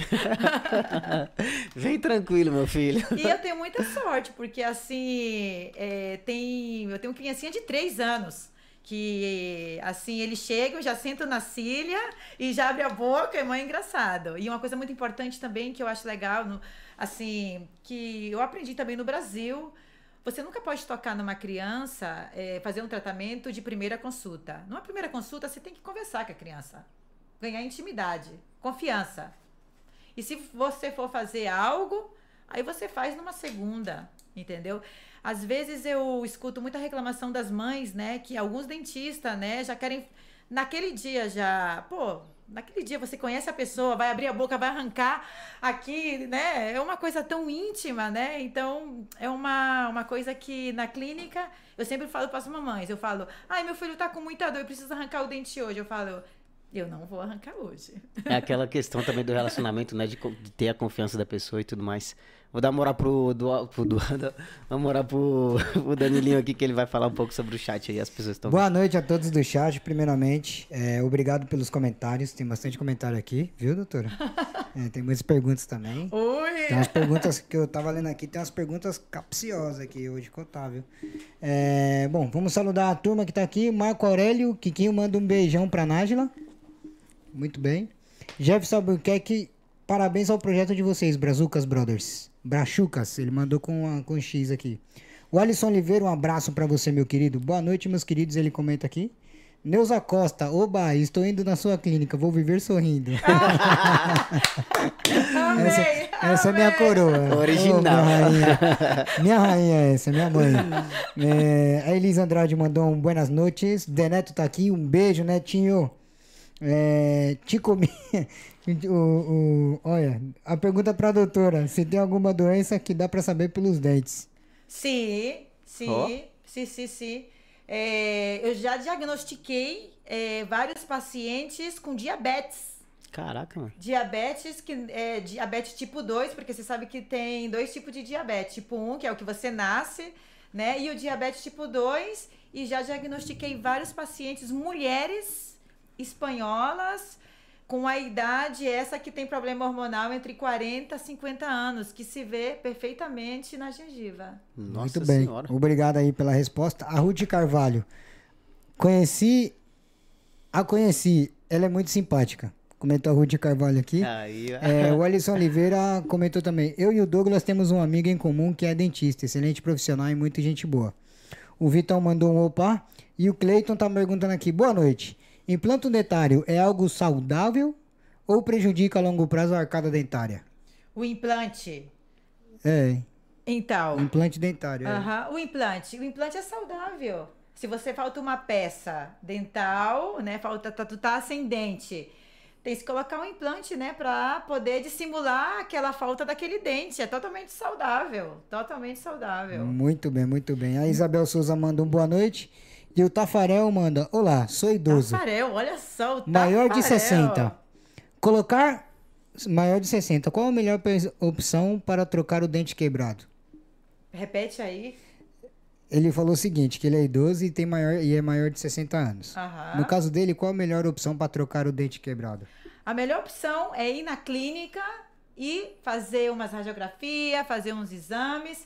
Vem tranquilo, meu filho. E eu tenho muita sorte, porque assim, é, tem, eu tenho uma criancinha de três anos que assim ele chega, eu já sento na cilha e já abre a boca, é muito engraçado. E uma coisa muito importante também que eu acho legal, no, assim, que eu aprendi também no Brasil, você nunca pode tocar numa criança, é, fazer um tratamento de primeira consulta. Numa primeira consulta, você tem que conversar com a criança, ganhar intimidade, confiança. E se você for fazer algo, aí você faz numa segunda, entendeu? Às vezes eu escuto muita reclamação das mães, né? Que alguns dentistas, né, já querem. Naquele dia já. Pô, naquele dia você conhece a pessoa, vai abrir a boca, vai arrancar aqui, né? É uma coisa tão íntima, né? Então, é uma, uma coisa que na clínica eu sempre falo para as mamães. Eu falo, ai, meu filho tá com muita dor, eu preciso arrancar o dente hoje. Eu falo, eu não vou arrancar hoje. É aquela questão também do relacionamento, né? De, de ter a confiança da pessoa e tudo mais. Vou dar moral pro, do, pro do, dar moral pro, pro Danilinho aqui, que ele vai falar um pouco sobre o chat aí, as pessoas estão... Boa noite a todos do chat, primeiramente. É, obrigado pelos comentários, tem bastante comentário aqui, viu, doutora? É, tem muitas perguntas também. Oi! Tem umas perguntas que eu tava lendo aqui, tem umas perguntas capciosas aqui hoje, contar, viu? É, bom, vamos saludar a turma que tá aqui. Marco Aurélio, Kikinho manda um beijão pra Nájila. Muito bem. Jefferson Albuquerque, parabéns ao projeto de vocês, Brazucas Brothers. Brachucas, ele mandou com, com X aqui. O Alisson Oliveira, um abraço para você, meu querido. Boa noite, meus queridos, ele comenta aqui. Neuza Costa, oba, estou indo na sua clínica, vou viver sorrindo. Amei, essa, essa é minha coroa. Original. Ô, minha rainha. minha rainha é essa, minha mãe. É, a Elisa Andrade mandou um buenas noites. Deneto tá aqui, um beijo, Netinho. É, te comi. O, o, olha, a pergunta pra doutora: se tem alguma doença que dá pra saber pelos dentes? Sim, sim, Ó. sim, sim, sim. É, eu já diagnostiquei é, vários pacientes com diabetes. Caraca, mano. Diabetes, que é diabetes tipo 2, porque você sabe que tem dois tipos de diabetes. Tipo 1, que é o que você nasce, né? E o diabetes tipo 2. E já diagnostiquei vários pacientes, mulheres espanholas, com a idade essa que tem problema hormonal entre 40 e 50 anos, que se vê perfeitamente na gengiva. Nossa Muito bem. senhora. Obrigado aí pela resposta. A Ruth Carvalho. Conheci. A conheci. Ela é muito simpática. Comentou a Ruth Carvalho aqui. Aí. É, o Alisson Oliveira comentou também. Eu e o Douglas temos um amigo em comum que é dentista, excelente profissional e muita gente boa. O Vitão mandou um opa. E o Cleiton tá perguntando aqui. Boa noite. Implante dentário é algo saudável ou prejudica a longo prazo a arcada dentária? O implante. É, Então, implante dentário. é. Aham, O implante. O implante é saudável. Se você falta uma peça dental, né? Falta, tá, tu tá sem dente. Tem que colocar um implante, né? Pra poder dissimular aquela falta daquele dente. É totalmente saudável. Totalmente saudável. Muito bem, muito bem. A Isabel Souza manda um boa noite. E o Tafarel manda: Olá, sou idoso. Tafarel, olha só. O Maior de Tafarel. 60. Colocar maior de 60. Qual a melhor opção para trocar o dente quebrado? Repete aí. Ele falou o seguinte, que ele é idoso e tem maior e é maior de 60 anos. Aham. No caso dele, qual a melhor opção para trocar o dente quebrado? A melhor opção é ir na clínica e fazer umas radiografias, fazer uns exames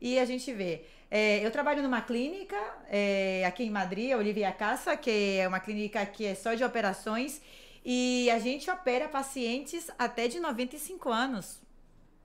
e a gente vê. É, eu trabalho numa clínica é, aqui em Madrid, a Olivia Casa, que é uma clínica que é só de operações e a gente opera pacientes até de 95 anos.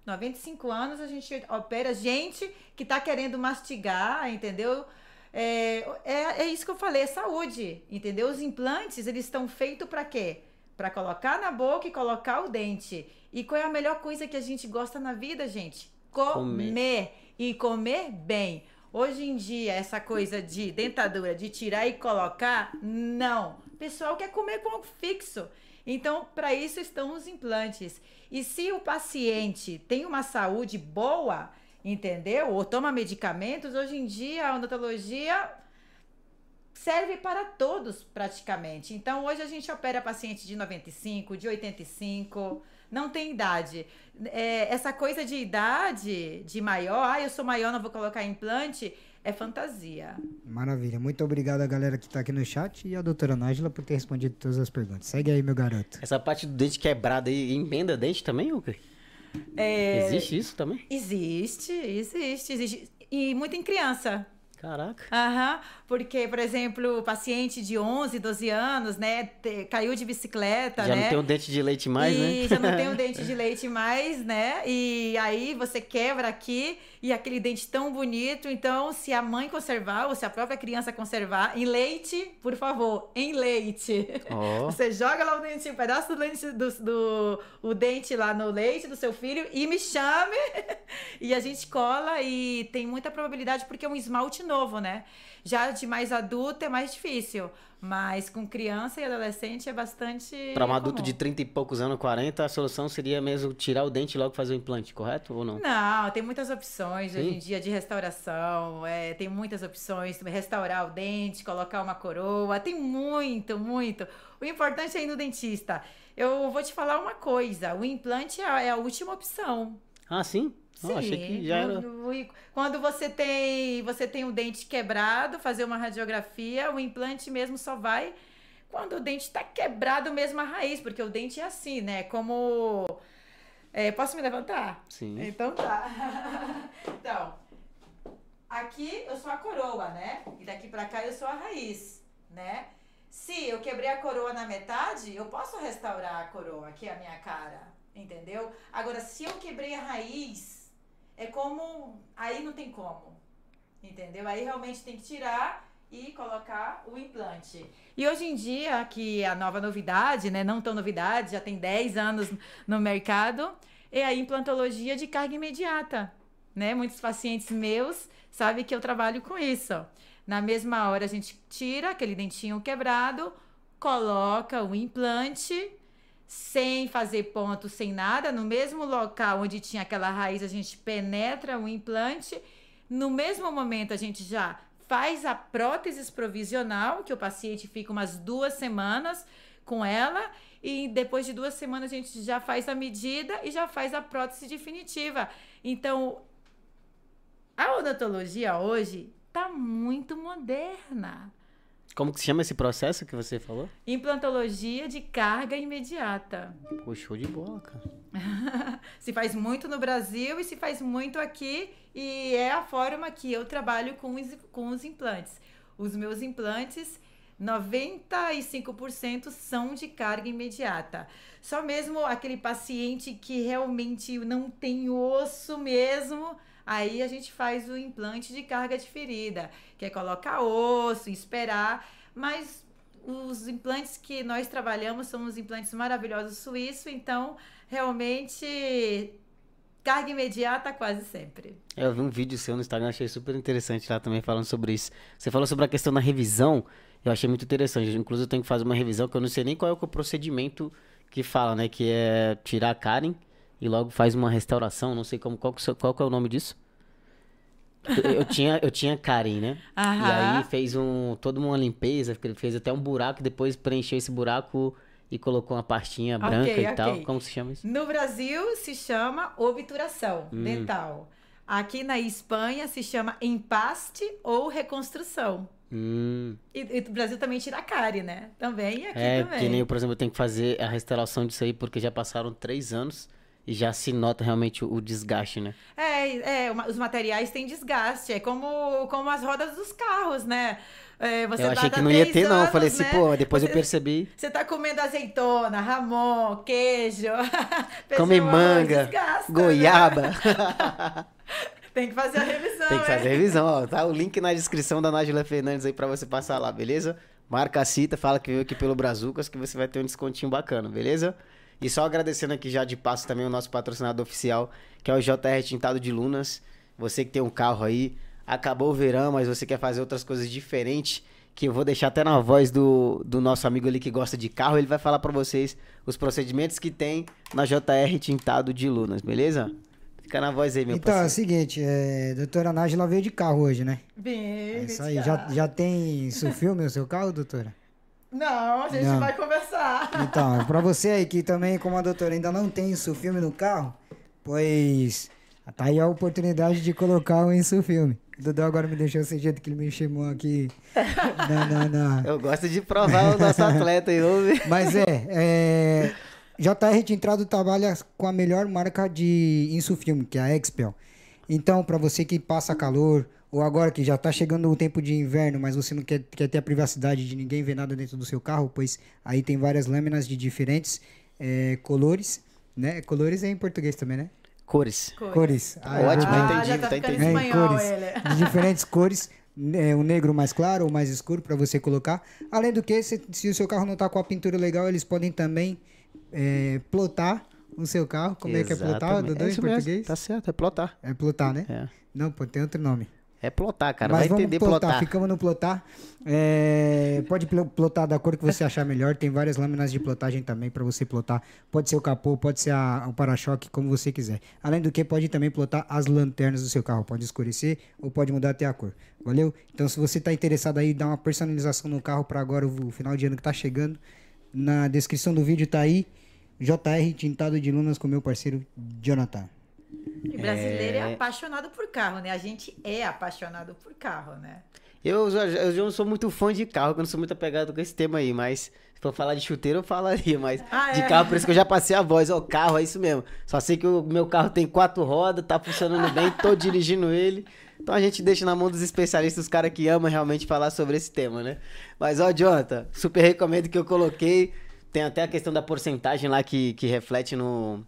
95 anos a gente opera gente que tá querendo mastigar, entendeu? É, é, é isso que eu falei, é saúde, entendeu? Os implantes, eles estão feitos para quê? Para colocar na boca e colocar o dente. E qual é a melhor coisa que a gente gosta na vida, gente? Comer. Comer. E comer bem. Hoje em dia, essa coisa de dentadura, de tirar e colocar, não. O pessoal quer comer com fixo. Então, para isso estão os implantes. E se o paciente tem uma saúde boa, entendeu? Ou toma medicamentos, hoje em dia a odontologia serve para todos praticamente. Então, hoje a gente opera paciente de 95, de 85, não tem idade. É, essa coisa de idade, de maior, ah, eu sou maior, não vou colocar implante, é fantasia. Maravilha. Muito obrigado a galera que está aqui no chat e a doutora Nájila por ter respondido todas as perguntas. Segue aí, meu garoto. Essa parte do dente quebrado aí, emenda dente também, Uca? É, Existe isso também? Existe, existe, existe. E muito em criança. Caraca. Aham, porque, por exemplo, o paciente de 11, 12 anos, né, caiu de bicicleta, Já né? não tem o dente de leite mais, e né? já não tem o dente de leite mais, né? E aí você quebra aqui e aquele dente tão bonito. Então, se a mãe conservar ou se a própria criança conservar, em leite, por favor, em leite. Ó. Você joga lá o dente, um pedaço do dente, do, do- o dente lá no leite do seu filho e me chame. e a gente cola e tem muita probabilidade porque é um esmalte novo, né? Já mais adulto é mais difícil. Mas com criança e adolescente é bastante. Pra um adulto comum. de 30 e poucos anos, 40, a solução seria mesmo tirar o dente e logo fazer o implante, correto ou não? Não, tem muitas opções hoje Sim. em dia de restauração. é, tem muitas opções. Restaurar o dente, colocar uma coroa. Tem muito, muito. O importante é ir no dentista. Eu vou te falar uma coisa: o implante é a, é a última opção. Ah, sim? Não, achei que já era. Quando- você tem, você tem o dente quebrado, fazer uma radiografia, o implante mesmo só vai quando o dente está quebrado mesmo a raiz, porque o dente é assim, né? Como. é, posso me levantar? Sim. Então tá. então, aqui eu sou a coroa, né? E daqui pra cá eu sou a raiz, né? Se eu quebrei a coroa na metade, eu posso restaurar a coroa, que é a minha cara, entendeu? Agora, se eu quebrei a raiz, é como. Aí não tem como, entendeu? Aí realmente tem que tirar e colocar o implante. E hoje em dia, que a nova novidade, né, não tão novidade, já tem 10 anos no mercado, é a implantologia de carga imediata. Né? Muitos pacientes meus sabem que eu trabalho com isso. Na mesma hora a gente tira aquele dentinho quebrado, coloca o implante sem fazer ponto, sem nada, no mesmo local onde tinha aquela raiz, a gente penetra o implante. No mesmo momento, a gente já faz a prótese provisional, que o paciente fica umas duas semanas com ela, e depois de duas semanas a gente já faz a medida e já faz a prótese definitiva. Então, a odontologia hoje está muito moderna. Como que se chama esse processo que você falou? Implantologia de carga imediata. Pô, show de bola, cara. se faz muito no Brasil e se faz muito aqui. E é a forma que eu trabalho com os, com os implantes. Os meus implantes, 95% são de carga imediata. Só mesmo aquele paciente que realmente não tem osso mesmo Aí a gente faz o implante de carga diferida, que é colocar osso, esperar, mas os implantes que nós trabalhamos são os implantes maravilhosos suíços, então realmente carga imediata quase sempre. É, eu vi um vídeo seu no Instagram, achei super interessante lá também falando sobre isso. Você falou sobre a questão da revisão, eu achei muito interessante. Inclusive eu tenho que fazer uma revisão que eu não sei nem qual é o procedimento que fala, né? Que é tirar a Karen e logo faz uma restauração, não sei como, qual, qual que é o nome disso? Eu tinha, eu tinha Karen, né? Aham. E aí fez um, toda uma limpeza, fez até um buraco, depois preencheu esse buraco e colocou uma pastinha branca okay, e okay. tal. Como se chama isso? No Brasil se chama obturação hum. dental. Aqui na Espanha se chama empaste ou reconstrução. Hum. E, e o Brasil também tira a cárie, né? Também aqui é, também. Que nem por exemplo, eu tenho que fazer a restauração disso aí porque já passaram três anos já se nota realmente o, o desgaste, né? É, é, os materiais têm desgaste. É como, como as rodas dos carros, né? É, você eu achei que não ia ter, anos, não. Eu falei assim, né? pô, depois você, eu percebi. Você tá comendo azeitona, ramon, queijo. Come manga, desgasta, né? goiaba. Né? Tem que fazer a revisão. Tem que fazer a revisão, ó. Tá o link na descrição da Nájila Fernandes aí pra você passar lá, beleza? Marca a cita, fala que veio aqui pelo Brazucas que você vai ter um descontinho bacana, beleza? E só agradecendo aqui já de passo também o nosso patrocinador oficial, que é o JR Tintado de Lunas. Você que tem um carro aí, acabou o verão, mas você quer fazer outras coisas diferentes, que eu vou deixar até na voz do, do nosso amigo ali que gosta de carro, ele vai falar para vocês os procedimentos que tem na JR Tintado de Lunas, beleza? Fica na voz aí, meu Então, parceiro. é o seguinte, é, doutora Nájila veio de carro hoje, né? Bem, é isso aí. Já, já tem filme no seu carro, doutora? Não, a gente não. vai conversar. Então, para você aí que também, como a doutora, ainda não tem isso filme no carro, pois tá aí a oportunidade de colocar o isso filme. O Dudu agora me deixou desse jeito que ele me chamou aqui. não, não, não. Eu gosto de provar o nosso atleta aí, ouve. Mas é, é JR Tintrado trabalha com a melhor marca de insufilme, que é a Expel. Então, para você que passa calor, ou agora que já está chegando o tempo de inverno, mas você não quer, quer ter a privacidade de ninguém ver nada dentro do seu carro, pois aí tem várias lâminas de diferentes é, colores, né? Colores é em português também, né? Cores. Cores. cores. Ah, Ótimo, ah, entendi, tá, tá entendido. É, cores, de diferentes cores, é, o negro mais claro ou mais escuro para você colocar. Além do que, se, se, o seu carro não está com a pintura legal, eles podem também é, plotar o seu carro. Como Exatamente. é que é plotar, Dudu, é em português? Mesmo. Tá certo, é plotar. É plotar, né? É. Não, pô, tem outro nome. É plotar, cara. Mas Vai entender plotar. plotar. Ficamos no plotar. É, pode plotar da cor que você achar melhor. Tem várias lâminas de plotagem também para você plotar. Pode ser o capô, pode ser a, o para-choque, como você quiser. Além do que, pode também plotar as lanternas do seu carro. Pode escurecer ou pode mudar até a cor. Valeu? Então, se você está interessado aí, dá uma personalização no carro para agora, o final de ano que está chegando. Na descrição do vídeo tá aí. JR Tintado de Lunas com meu parceiro Jonathan. E brasileiro é... é... apaixonado por carro, né? A gente é apaixonado por carro, né? Eu, eu, eu não sou muito fã de carro, eu não sou muito apegado com esse tema aí, mas se for falar de chuteiro eu falaria, mas ah, de é? carro, por isso que eu já passei a voz, ó, oh, carro é isso mesmo. Só sei que o meu carro tem quatro rodas, tá funcionando bem, tô dirigindo ele. Então a gente deixa na mão dos especialistas, os caras que amam realmente falar sobre esse tema, né? Mas, ó, Jonathan, super recomendo que eu coloquei. Tem até a questão da porcentagem lá que, que reflete no,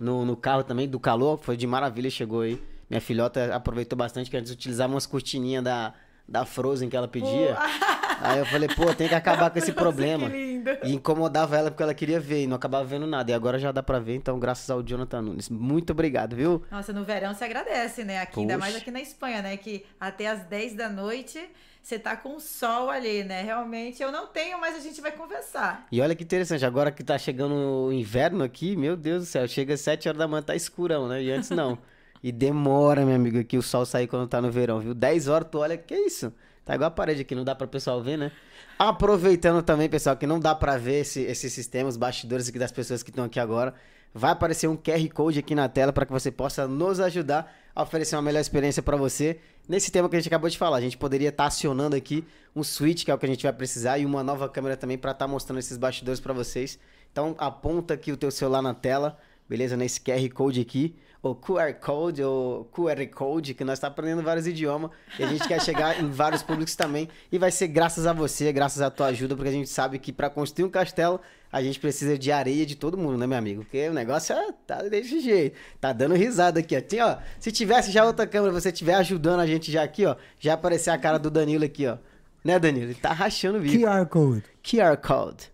no, no carro também, do calor. Foi de maravilha, chegou aí. Minha filhota aproveitou bastante, que antes utilizava umas cortininhas da, da Frozen que ela pedia. Aí eu falei, pô, tem que acabar com esse problema. E incomodava ela porque ela queria ver e não acabava vendo nada. E agora já dá pra ver, então, graças ao Jonathan Nunes. Muito obrigado, viu? Nossa, no verão você agradece, né? Aqui, Poxa. ainda mais aqui na Espanha, né? Que até as 10 da noite você tá com o sol ali, né? Realmente eu não tenho, mas a gente vai conversar. E olha que interessante, agora que tá chegando o inverno aqui, meu Deus do céu, chega às 7 horas da manhã, tá escurão, né? E antes não. e demora, meu amigo, que o sol sair quando tá no verão, viu? 10 horas, tu olha, que isso? Tá igual a parede aqui, não dá para o pessoal ver, né? Aproveitando também, pessoal, que não dá para ver esse, esse sistema, os bastidores aqui das pessoas que estão aqui agora, vai aparecer um QR Code aqui na tela para que você possa nos ajudar oferecer uma melhor experiência para você. Nesse tema que a gente acabou de falar, a gente poderia estar tá acionando aqui um switch, que é o que a gente vai precisar, e uma nova câmera também para estar tá mostrando esses bastidores para vocês. Então aponta aqui o teu celular na tela, beleza? Nesse QR Code aqui o QR Code, ou QR Code, que nós estamos tá aprendendo vários idiomas e a gente quer chegar em vários públicos também. E vai ser graças a você, graças à tua ajuda, porque a gente sabe que para construir um castelo a gente precisa de areia de todo mundo, né, meu amigo? Porque o negócio é, tá desse jeito. Tá dando risada aqui, ó. Tem, ó. Se tivesse já outra câmera, você estiver ajudando a gente já aqui, ó, já aparecer a cara do Danilo aqui, ó. Né, Danilo? Ele tá rachando o vídeo. QR Code. QR Code.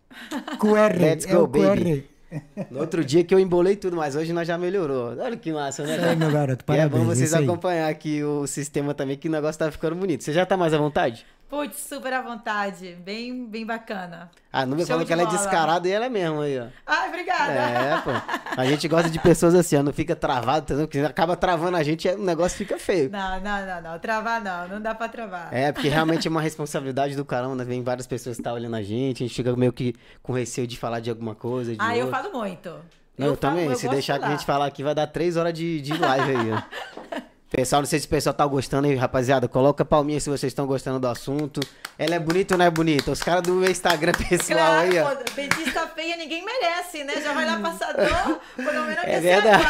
QR. Let's go, é baby. QR. No outro dia que eu embolei tudo, mas hoje nós já melhorou. Olha que massa, né? É, meu garoto, parabéns. E é bom vocês acompanhar aqui o sistema também, que o negócio tá ficando bonito. Você já tá mais à vontade? Putz, super à vontade. Bem, bem bacana. A Nubia falou que ela é descarada e ela é mesmo aí, ó. Ai, obrigada. É, pô. A gente gosta de pessoas assim, ó. Não fica travado, entendeu? Porque acaba travando a gente e o negócio fica feio. Não, não, não, não. Travar não. Não dá pra travar. É, porque realmente é uma responsabilidade do caramba. Né? Vem várias pessoas que estão tá olhando a gente. A gente fica meio que com receio de falar de alguma coisa. De ah, outra. eu falo muito. Não, eu, eu também. Falo, Se deixar que a gente falar aqui, vai dar três horas de, de live aí, ó. Pessoal, não sei se o pessoal tá gostando aí, rapaziada. Coloca palminha se vocês estão gostando do assunto. Ela é bonita ou não é bonita? Os caras do meu Instagram pessoal claro, aí, ó. Pô, dentista feia ninguém merece, né? Já vai lá passador, pelo menos é que verdade.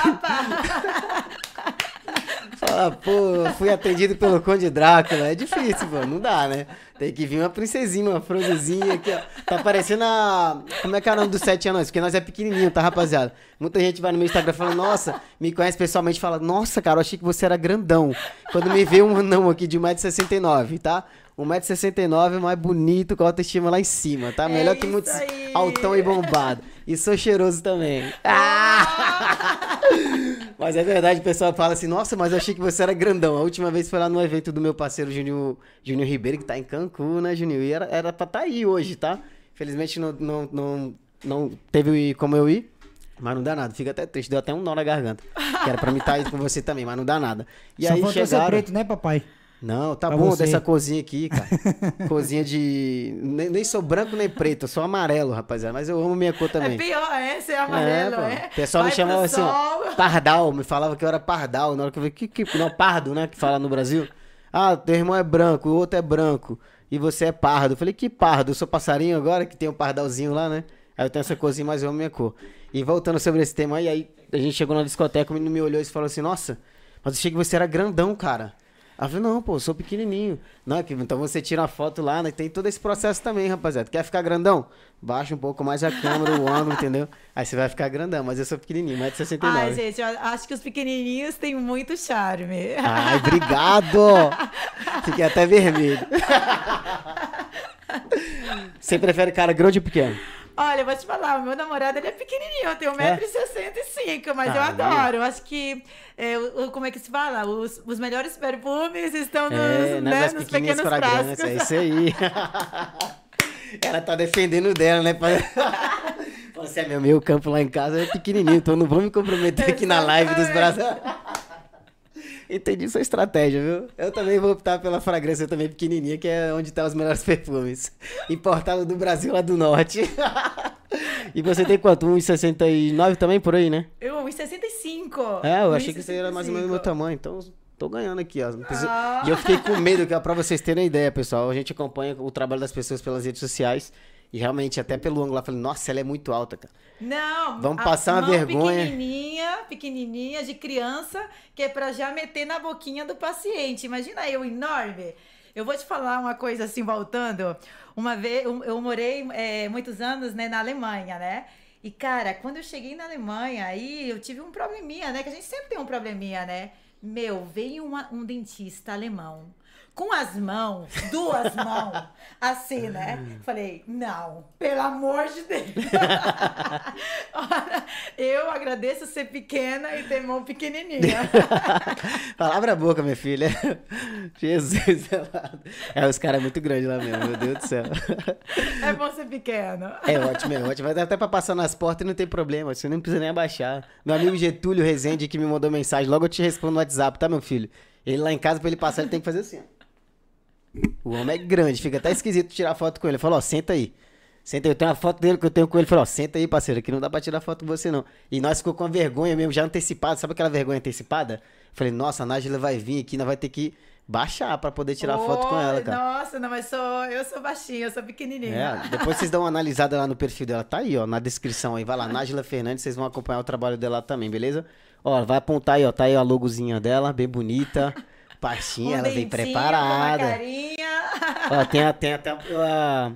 Fala, pô, fui atendido pelo Conde Drácula. É difícil, pô. Não dá, né? Tem que vir uma princesinha, uma franzesinha aqui, ó. Tá parecendo a. Como é que é o nome dos sete anos? Porque nós é pequenininho, tá, rapaziada? Muita gente vai no meu Instagram falando, nossa, me conhece pessoalmente e fala, nossa, cara, eu achei que você era grandão. Quando me vê um anão aqui de 1,69m, tá? 1,69m mais bonito, com a autoestima lá em cima, tá? Melhor é que muitos aí. altão e bombado. E sou cheiroso também. Ah! mas é verdade, o pessoal fala assim, nossa, mas eu achei que você era grandão. A última vez foi lá no evento do meu parceiro Júnior, Júnior Ribeiro, que tá em Cancún, né, Júnior? E era, era pra estar tá aí hoje, tá? Felizmente não, não, não, não teve como eu ir. Mas não dá nada, fica até triste, deu até um nó na garganta. Que era pra mim estar tá aí com você também, mas não dá nada. E Só aí chegaram... preto, né, papai? Não, tá pra bom você. dessa cozinha aqui, cara. cozinha de. Nem, nem, sou branco nem preto, eu sou amarelo, rapaziada. Mas eu amo minha cor também. É pior, é, ser amarelo, é. é. O pessoal Vai me chamava assim, ó, pardal. Me falava que eu era pardal. Na hora que eu vi, que, que. Não, pardo, né? Que fala no Brasil. Ah, teu irmão é branco, o outro é branco. E você é pardo. Eu falei, que pardo? Eu sou passarinho agora, que tem um pardalzinho lá, né? Aí eu tenho essa cozinha, mas eu amo minha cor. E voltando sobre esse tema aí, aí a gente chegou na discoteca, o menino me olhou e falou assim: Nossa, mas eu achei que você era grandão, cara. Ela falou, não, pô, eu sou pequenininho. Não, então você tira a foto lá, né? Tem todo esse processo também, rapaziada. Quer ficar grandão? Baixa um pouco mais a câmera, o ângulo, entendeu? Aí você vai ficar grandão, mas eu sou pequenininho, 1,69m. Ai, gente, eu acho que os pequenininhos têm muito charme. Ai, obrigado! Fiquei até vermelho. Você prefere cara grande ou pequeno? Olha, eu vou te falar, o meu namorado ele é pequenininho, eu tenho 1,65m, é? mas ah, eu adoro. Eu acho que, é, o, como é que se fala? Os, os melhores perfumes estão nos, é, né, nos pequenos frascos. É isso aí. Ela tá defendendo dela, né? Você é meu, meu campo lá em casa é pequenininho, então não vou me comprometer aqui na live dos braços. Entendi sua estratégia, viu? Eu também vou optar pela fragrância também pequenininha, que é onde tá os melhores perfumes. Importado do Brasil lá do norte. e você tem quanto? 1,69 também por aí, né? Eu, 1,65. É, eu achei que você era mais ou menos o meu tamanho, então tô ganhando aqui, ó. Ah. E eu fiquei com medo, que é pra vocês terem ideia, pessoal. A gente acompanha o trabalho das pessoas pelas redes sociais. E realmente, até pelo ângulo lá, falei, nossa, ela é muito alta, cara. Não, vamos passar uma vergonha. Pequenininha, pequenininha, de criança, que é pra já meter na boquinha do paciente. Imagina eu, enorme. Eu vou te falar uma coisa assim, voltando. Uma vez, eu, eu morei é, muitos anos né, na Alemanha, né? E, cara, quando eu cheguei na Alemanha, aí eu tive um probleminha, né? Que a gente sempre tem um probleminha, né? Meu, veio uma, um dentista alemão com as mãos, duas mãos, assim, né? Falei, não, pelo amor de Deus. Eu agradeço ser pequena e ter mão pequenininha. Palavra boca, minha filha. Jesus, é, os caras é muito grande lá mesmo, meu Deus do céu. É bom ser pequeno. É ótimo, é ótimo. Vai dar até pra passar nas portas e não tem problema, você não precisa nem abaixar. Meu amigo Getúlio Rezende que me mandou mensagem, logo eu te respondo no WhatsApp, tá, meu filho? Ele lá em casa, pra ele passar, ele tem que fazer assim, ó. O homem é grande, fica até esquisito tirar foto com ele. Ele falou, ó, senta aí. Senta aí, eu tenho uma foto dele que eu tenho com ele. Ele falou, ó, senta aí, parceiro, que não dá pra tirar foto com você, não. E nós ficou com a vergonha mesmo, já antecipada. Sabe aquela vergonha antecipada? Falei, nossa, a Nájila vai vir aqui, nós vai ter que baixar pra poder tirar oh, foto com ela, cara. Nossa, não, mas sou, eu sou baixinha, eu sou pequenininha. É, depois vocês dão uma analisada lá no perfil dela. Tá aí, ó, na descrição aí. Vai lá, Nájila Fernandes, vocês vão acompanhar o trabalho dela também, beleza? Ó, vai apontar aí, ó, tá aí a logozinha dela, bem bonita. Pastinha, um ela vem preparada. Ó, tem, tem até a.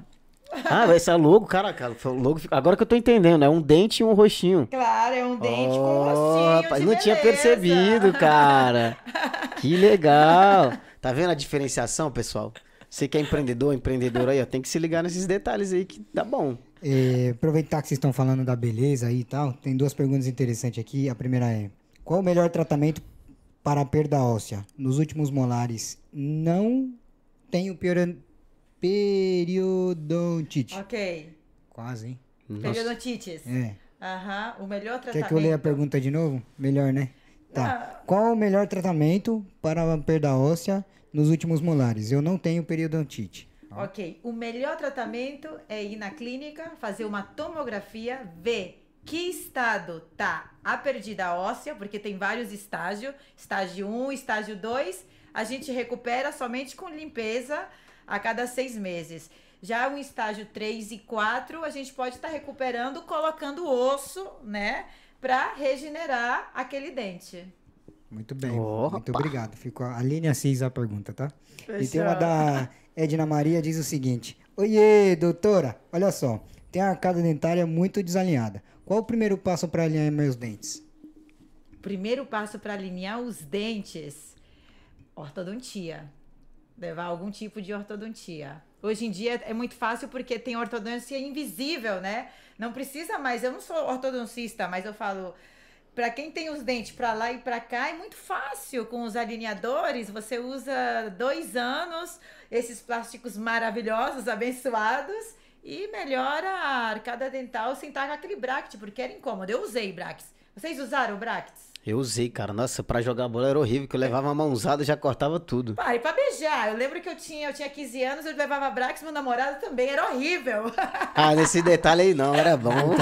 Ah, vai ser logo, cara, cara. Logo, agora que eu tô entendendo, é um dente e um roxinho. Claro, é um dente oh, com um roxinho. Rapaz, não beleza. tinha percebido, cara. que legal. Tá vendo a diferenciação, pessoal? Você que é empreendedor, empreendedora aí, ó, tem que se ligar nesses detalhes aí que dá bom. É, aproveitar que vocês estão falando da beleza aí e tal, tem duas perguntas interessantes aqui. A primeira é: qual o melhor tratamento para a perda óssea nos últimos molares? Não tenho periodontite. Ok. Quase, hein? Periodontites. É. Aham. O melhor tratamento. Quer que eu leia a pergunta de novo? Melhor, né? Tá. Ah. Qual o melhor tratamento para a perda óssea nos últimos molares? Eu não tenho periodontite. Ok. O melhor tratamento é ir na clínica, fazer uma tomografia, ver que estado tá a perdida óssea, porque tem vários estágios, estágio 1, estágio 2, a gente recupera somente com limpeza a cada seis meses. Já o estágio 3 e 4, a gente pode estar tá recuperando colocando osso, né, para regenerar aquele dente. Muito bem, Opa. muito obrigado. Ficou a linha 6 a pergunta, tá? Fechou. E tem uma da Edna Maria, diz o seguinte: Oiê, doutora, olha só, tem a arcada dentária muito desalinhada. Qual o primeiro passo para alinhar meus dentes? Primeiro passo para alinhar os dentes, ortodontia. Levar algum tipo de ortodontia. Hoje em dia é muito fácil porque tem ortodontia invisível, né? Não precisa mais. Eu não sou ortodoncista, mas eu falo para quem tem os dentes para lá e para cá é muito fácil com os alinhadores. Você usa dois anos esses plásticos maravilhosos, abençoados e melhora a arcada dental sem estar com aquele bracket, porque era incômodo. Eu usei brackets. Vocês usaram brackets? Eu usei, cara. Nossa, pra jogar bola era horrível, que eu levava uma mãozada e já cortava tudo. Pai, pra beijar. Eu lembro que eu tinha, eu tinha 15 anos, eu levava brackets, meu namorado também, era horrível. Ah, nesse detalhe aí não, era bom.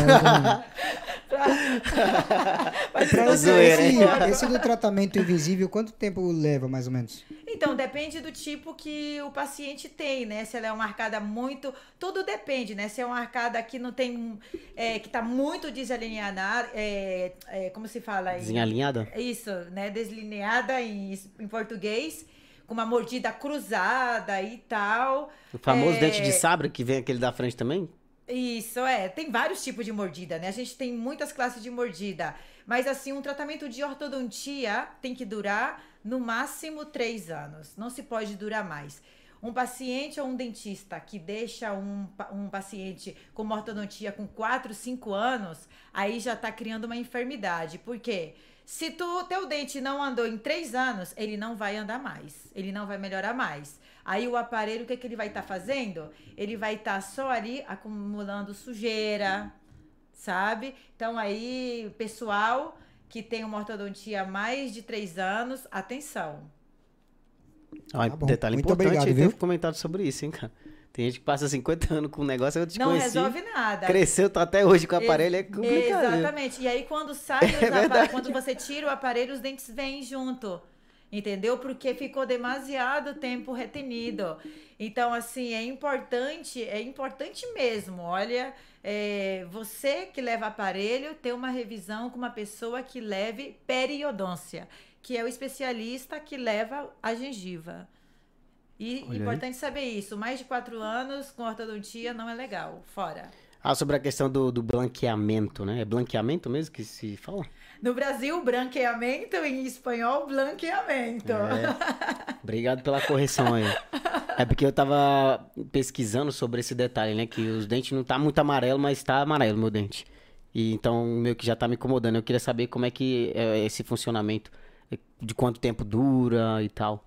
Mas pra esse, esse, esse do tratamento invisível, quanto tempo leva, mais ou menos? Então, depende do tipo que o paciente tem, né? Se ela é uma arcada muito. Tudo depende, né? Se é uma arcada que não tem. É, que tá muito desalinhada. É, é, como se fala? Desalinhada? Isso, né? Deslineada em, em português com uma mordida cruzada e tal. O famoso é... dente de sabre, que vem aquele da frente também? Isso, é. Tem vários tipos de mordida, né? A gente tem muitas classes de mordida. Mas, assim, um tratamento de ortodontia tem que durar no máximo três anos. Não se pode durar mais. Um paciente ou um dentista que deixa um, um paciente com ortodontia com 4, 5 anos, aí já está criando uma enfermidade. Por quê? Se tu, teu dente não andou em 3 anos, ele não vai andar mais. Ele não vai melhorar mais. Aí o aparelho, o que, que ele vai estar tá fazendo? Ele vai estar tá só ali acumulando sujeira, sabe? Então aí, pessoal que tem uma ortodontia há mais de três anos, atenção. Ah, tá detalhe Muito importante, obrigado, teve comentado sobre isso, hein, cara. Tem gente que passa 50 anos com um negócio, eu te Não conheci, resolve nada. Cresceu, tá até hoje com o aparelho, é complicado. Exatamente. E aí, quando sai é quando você tira o aparelho, os dentes vêm junto. Entendeu? Porque ficou demasiado tempo retenido. Então, assim, é importante, é importante mesmo. Olha, é, você que leva aparelho, ter uma revisão com uma pessoa que leve periodôncia, que é o especialista que leva a gengiva. E Olha importante aí. saber isso. Mais de quatro anos com ortodontia não é legal. Fora. Ah, sobre a questão do, do blanqueamento, né? É blanqueamento mesmo que se fala? No Brasil, branqueamento, em espanhol, blanqueamento. É. Obrigado pela correção aí. É porque eu tava pesquisando sobre esse detalhe, né? Que os dentes não tá muito amarelo, mas tá amarelo meu dente. E então meio que já tá me incomodando. Eu queria saber como é que é esse funcionamento, de quanto tempo dura e tal.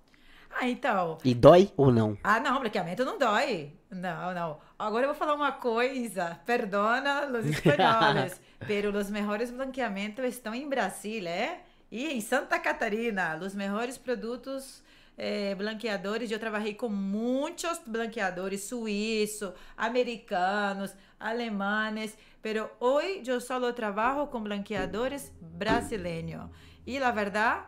Ah, então. E dói ou não? Ah, não, branqueamento não dói. Não, não. Agora eu vou falar uma coisa. Perdona os espanhóis. Pero os melhores blanqueamentos estão em Brasília, é? E em Santa Catarina. Os melhores produtos eh, blanqueadores. Eu trabalhei com muitos blanqueadores suíços, americanos, alemães. Pero hoje eu só trabalho com blanqueadores brasileiros. E, na verdade,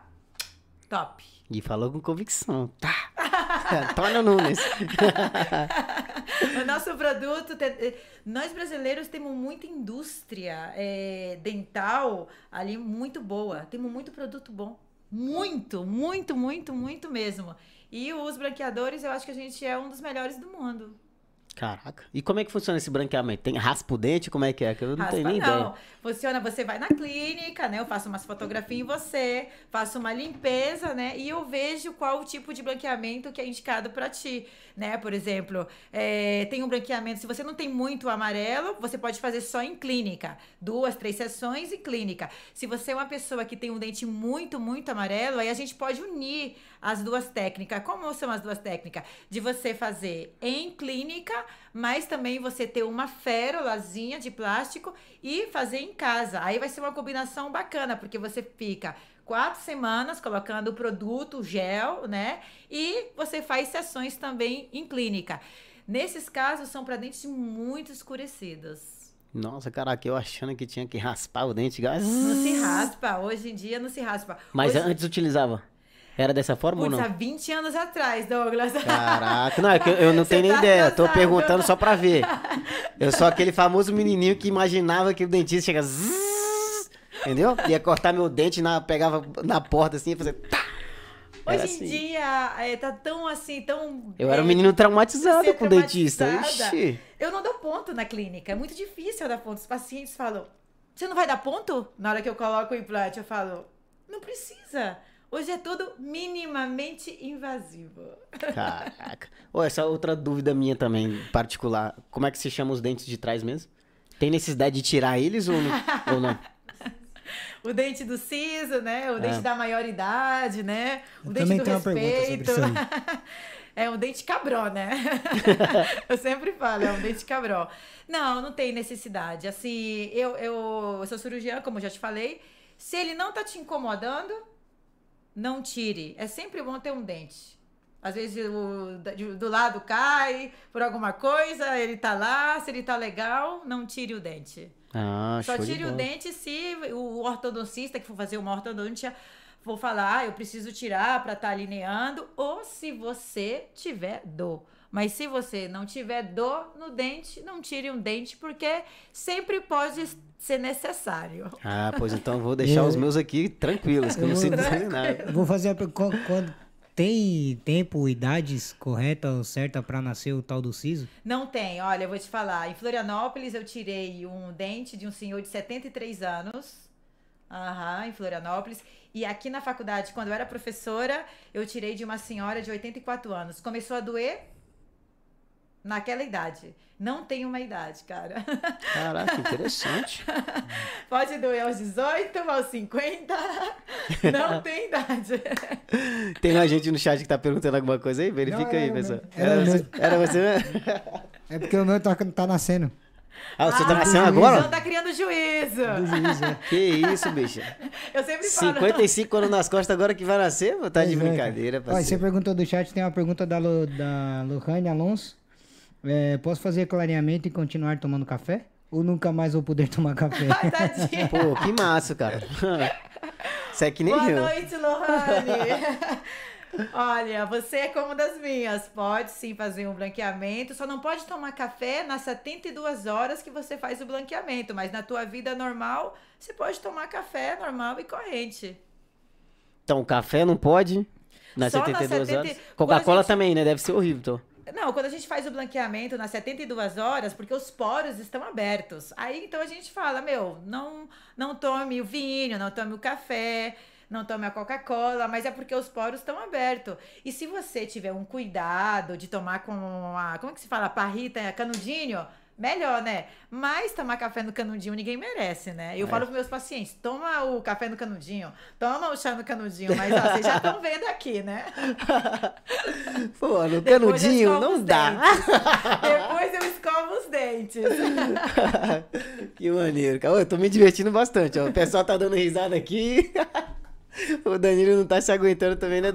top. E falou com convicção. Tá. Antônio Nunes. o nosso produto, eh, nós brasileiros temos muita indústria é, dental ali muito boa. Temos muito produto bom. Muito, muito, muito, muito mesmo. E os branqueadores, eu acho que a gente é um dos melhores do mundo. Caraca. E como é que funciona esse branqueamento? Tem raspa o dente? Como é que é? Eu não raspa tenho nem não. ideia. Funciona, você vai na clínica, né? Eu faço umas fotografias em você, faço uma limpeza, né? E eu vejo qual o tipo de branqueamento que é indicado para ti, né? Por exemplo, é, tem um branqueamento, se você não tem muito amarelo, você pode fazer só em clínica. Duas, três sessões em clínica. Se você é uma pessoa que tem um dente muito, muito amarelo, aí a gente pode unir as duas técnicas. Como são as duas técnicas? De você fazer em clínica, mas também você ter uma férolazinha de plástico e fazer em casa. Aí vai ser uma combinação bacana, porque você fica quatro semanas colocando o produto, o gel, né? E você faz sessões também em clínica. Nesses casos, são para dentes muito escurecidos. Nossa, caraca, eu achando que tinha que raspar o dente. Não se raspa, hoje em dia não se raspa. Mas hoje... antes utilizava? Era dessa forma Puts, ou não? há 20 anos atrás, Douglas. Caraca, não, é que eu, eu não Você tenho nem tá ideia. Tô perguntando só pra ver. Eu sou aquele famoso menininho que imaginava que o dentista chega. Zzz, entendeu? Ia cortar meu dente, na, pegava na porta assim e fazer. Tá! Hoje em assim. dia, é, tá tão assim, tão. Eu é, era um menino traumatizado com o dentista. Ixi. Eu não dou ponto na clínica. É muito difícil eu dar ponto. Os pacientes falam: Você não vai dar ponto? Na hora que eu coloco o implante, eu falo: Não precisa. Hoje é tudo minimamente invasivo. Caraca. Oh, essa outra dúvida minha também, particular. Como é que se chama os dentes de trás mesmo? Tem necessidade de tirar eles ou não? ou não? O dente do siso, né? O dente é. da maioridade, né? O Eu dente também do tenho respeito. Uma pergunta sobre isso é um dente cabró, né? eu sempre falo, é um dente cabró. Não, não tem necessidade. Assim, eu, eu, eu sou cirurgiã, como eu já te falei. Se ele não tá te incomodando, não tire. É sempre bom ter um dente. Às vezes o do lado cai por alguma coisa, ele tá lá, se ele tá legal, não tire o dente. Ah, Só tire o dente se o ortodoncista que for fazer uma ortodontia for falar, ah, eu preciso tirar para estar tá alineando, ou se você tiver dor. Mas se você não tiver dor no dente, não tire um dente, porque sempre pode ser necessário. Ah, pois então vou deixar eu, os meus aqui tranquilos, que eu, não sei dizer nada. Vou fazer a pergunta. Quando tem tempo, idades correta ou certa para nascer o tal do siso? Não tem. Olha, eu vou te falar. Em Florianópolis eu tirei um dente de um senhor de 73 anos. Aham, em Florianópolis. E aqui na faculdade, quando eu era professora, eu tirei de uma senhora de 84 anos. Começou a doer naquela idade. Não tem uma idade, cara. Caraca, interessante. Pode doer aos 18, aos 50. Não tem idade. Tem uma gente no chat que tá perguntando alguma coisa aí? Verifica Não, aí, pessoal. Era, era, você, era você mesmo? É porque o meu tá, tá nascendo. Ah, você tá ah, tá nascendo agora? Não tá criando juízo. juízo é. Que isso, bicha. Eu sempre falo. 55 anos nas costas agora que vai nascer? Tá de é, brincadeira, Olha, você perguntou do chat, tem uma pergunta da, Lu, da Lohane Alonso. É, posso fazer clareamento e continuar tomando café? Ou nunca mais vou poder tomar café? Tadinha. Pô, que massa, cara. Isso é que nem Boa eu. Boa noite, Lohane. Olha, você é como das minhas. Pode sim fazer um branqueamento, só não pode tomar café nas 72 horas que você faz o branqueamento, mas na tua vida normal, você pode tomar café normal e corrente. Então, café não pode nas só 72 nas 70... horas? Coca-Cola gente... também, né? Deve ser horrível, então. Não, quando a gente faz o blanqueamento nas 72 horas, porque os poros estão abertos. Aí então a gente fala, meu, não, não tome o vinho, não tome o café, não tome a Coca-Cola, mas é porque os poros estão abertos. E se você tiver um cuidado de tomar com a. Como é que se fala? Parrita, canudinho melhor, né? Mas tomar café no canudinho ninguém merece, né? Eu é. falo para meus pacientes: toma o café no canudinho, toma o chá no canudinho, mas ó, vocês já estão vendo aqui, né? Pô, no canudinho não dá. Depois eu escovo os dentes. que maneiro, cara. Eu tô me divertindo bastante, ó. O pessoal tá dando risada aqui. o Danilo não tá se aguentando também, né?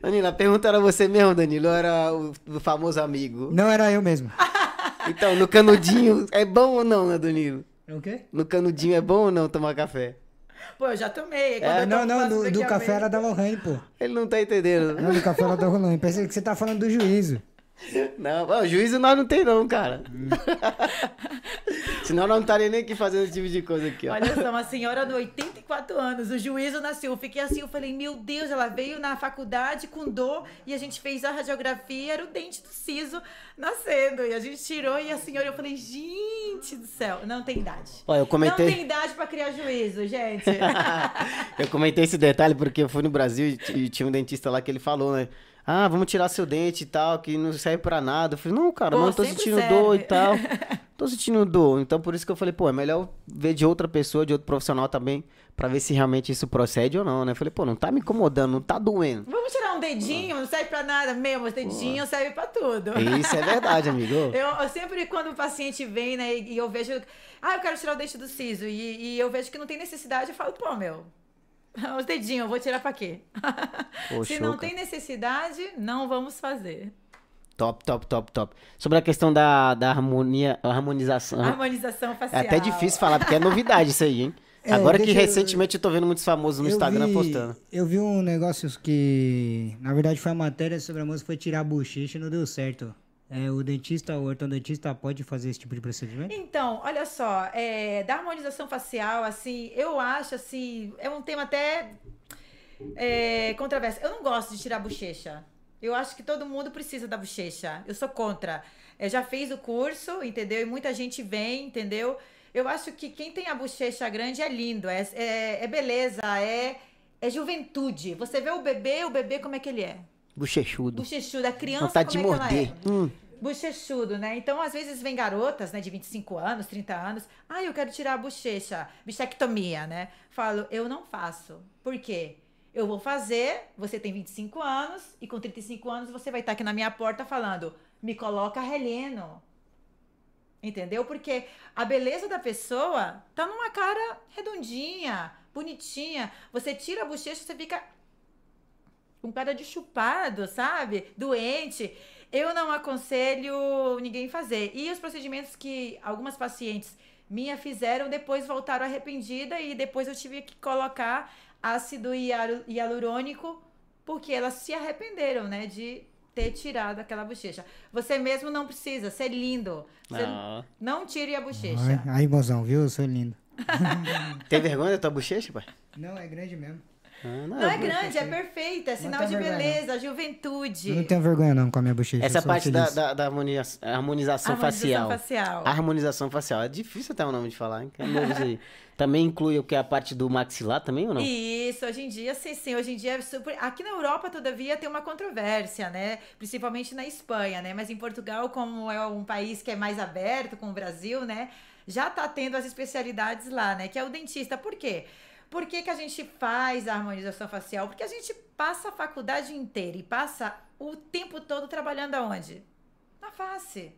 Danilo, a pergunta era você mesmo, Danilo, ou era o, o famoso amigo? Não, era eu mesmo. Então, no canudinho, é bom ou não, né, Danilo? É o quê? No canudinho é bom ou não tomar café? Pô, eu já tomei. É, não, não, do, do café era da Lohane, pô. Ele não tá entendendo. Não, do café era da Lohane. Pensei que você tá falando do juízo. Não, ó, juízo nós não tem não, cara. Hum. Senão nós não estaria nem aqui fazendo esse tipo de coisa aqui, ó. Olha só, uma senhora de 84 anos, o juízo nasceu. Eu fiquei assim, eu falei, meu Deus, ela veio na faculdade com dor e a gente fez a radiografia, era o dente do siso nascendo. E a gente tirou e a senhora, eu falei, gente do céu, não tem idade. Ó, eu comentei... Não tem idade pra criar juízo, gente. eu comentei esse detalhe porque eu fui no Brasil e tinha um dentista lá que ele falou, né? Ah, vamos tirar seu dente e tal, que não serve pra nada. Eu falei, não, cara, pô, mas eu tô sentindo serve. dor e tal. tô sentindo dor. Então, por isso que eu falei, pô, é melhor ver de outra pessoa, de outro profissional também, pra ver se realmente isso procede ou não, né? Eu falei, pô, não tá me incomodando, não tá doendo. Vamos tirar um dedinho, não serve pra nada mesmo, os dedinhos servem pra tudo. Isso é verdade, amigo. eu, eu, sempre, quando o paciente vem, né, e eu vejo, ah, eu quero tirar o dente do siso, e, e eu vejo que não tem necessidade, eu falo, pô, meu, Os dedinhos, eu vou tirar pra quê? Se não tem necessidade, não vamos fazer. Top, top, top, top. Sobre a questão da, da harmonia, harmonização. Harmonização facial. É até difícil falar, porque é novidade isso aí, hein? É, Agora que recentemente eu, eu tô vendo muitos famosos no Instagram vi, postando. Eu vi um negócio que, na verdade, foi a matéria sobre a moça foi tirar a bochecha e não deu certo. É, o dentista, o ortodontista pode fazer esse tipo de procedimento? Então, olha só, é, da harmonização facial, assim, eu acho, assim, é um tema até é, controverso. Eu não gosto de tirar bochecha. Eu acho que todo mundo precisa da bochecha. Eu sou contra. Eu já fiz o curso, entendeu? E muita gente vem, entendeu? Eu acho que quem tem a bochecha grande é lindo, é, é, é beleza, é, é juventude. Você vê o bebê, o bebê como é que ele é? Bochechudo. Bochechudo. A criança, Vontade como de morder. É hum. Bochechudo, né? Então, às vezes, vem garotas, né, de 25 anos, 30 anos. Ah, eu quero tirar a bochecha. Bichectomia, né? Falo, eu não faço. Por quê? Eu vou fazer, você tem 25 anos, e com 35 anos você vai estar aqui na minha porta falando, me coloca releno. Entendeu? Porque a beleza da pessoa tá numa cara redondinha, bonitinha. Você tira a bochecha, você fica com cara de chupado, sabe? Doente. Eu não aconselho ninguém fazer. E os procedimentos que algumas pacientes minha fizeram, depois voltaram arrependida e depois eu tive que colocar ácido hialurônico porque elas se arrependeram, né, de ter tirado aquela bochecha. Você mesmo não precisa ser lindo. Você não, não tire a bochecha. Aí, mozão, viu? Eu sou lindo. Tem vergonha da tua bochecha, pai? Não, é grande mesmo. Ah, não, não, é grande, é perfeita, é sinal de beleza, não. juventude. Eu não tenho vergonha não com a minha bochecha. Essa parte da, da, da harmonização, harmonização, facial. facial. Harmonização facial. É difícil até o nome de falar, hein? É novo isso aí. Também inclui o que? A parte do maxilar também ou não? Isso, hoje em dia, sim, sim. Hoje em dia é super. Aqui na Europa, todavia, tem uma controvérsia, né? Principalmente na Espanha, né? Mas em Portugal, como é um país que é mais aberto com o Brasil, né? Já tá tendo as especialidades lá, né? Que é o dentista. Por quê? Por que, que a gente faz a harmonização facial? Porque a gente passa a faculdade inteira e passa o tempo todo trabalhando aonde? Na face.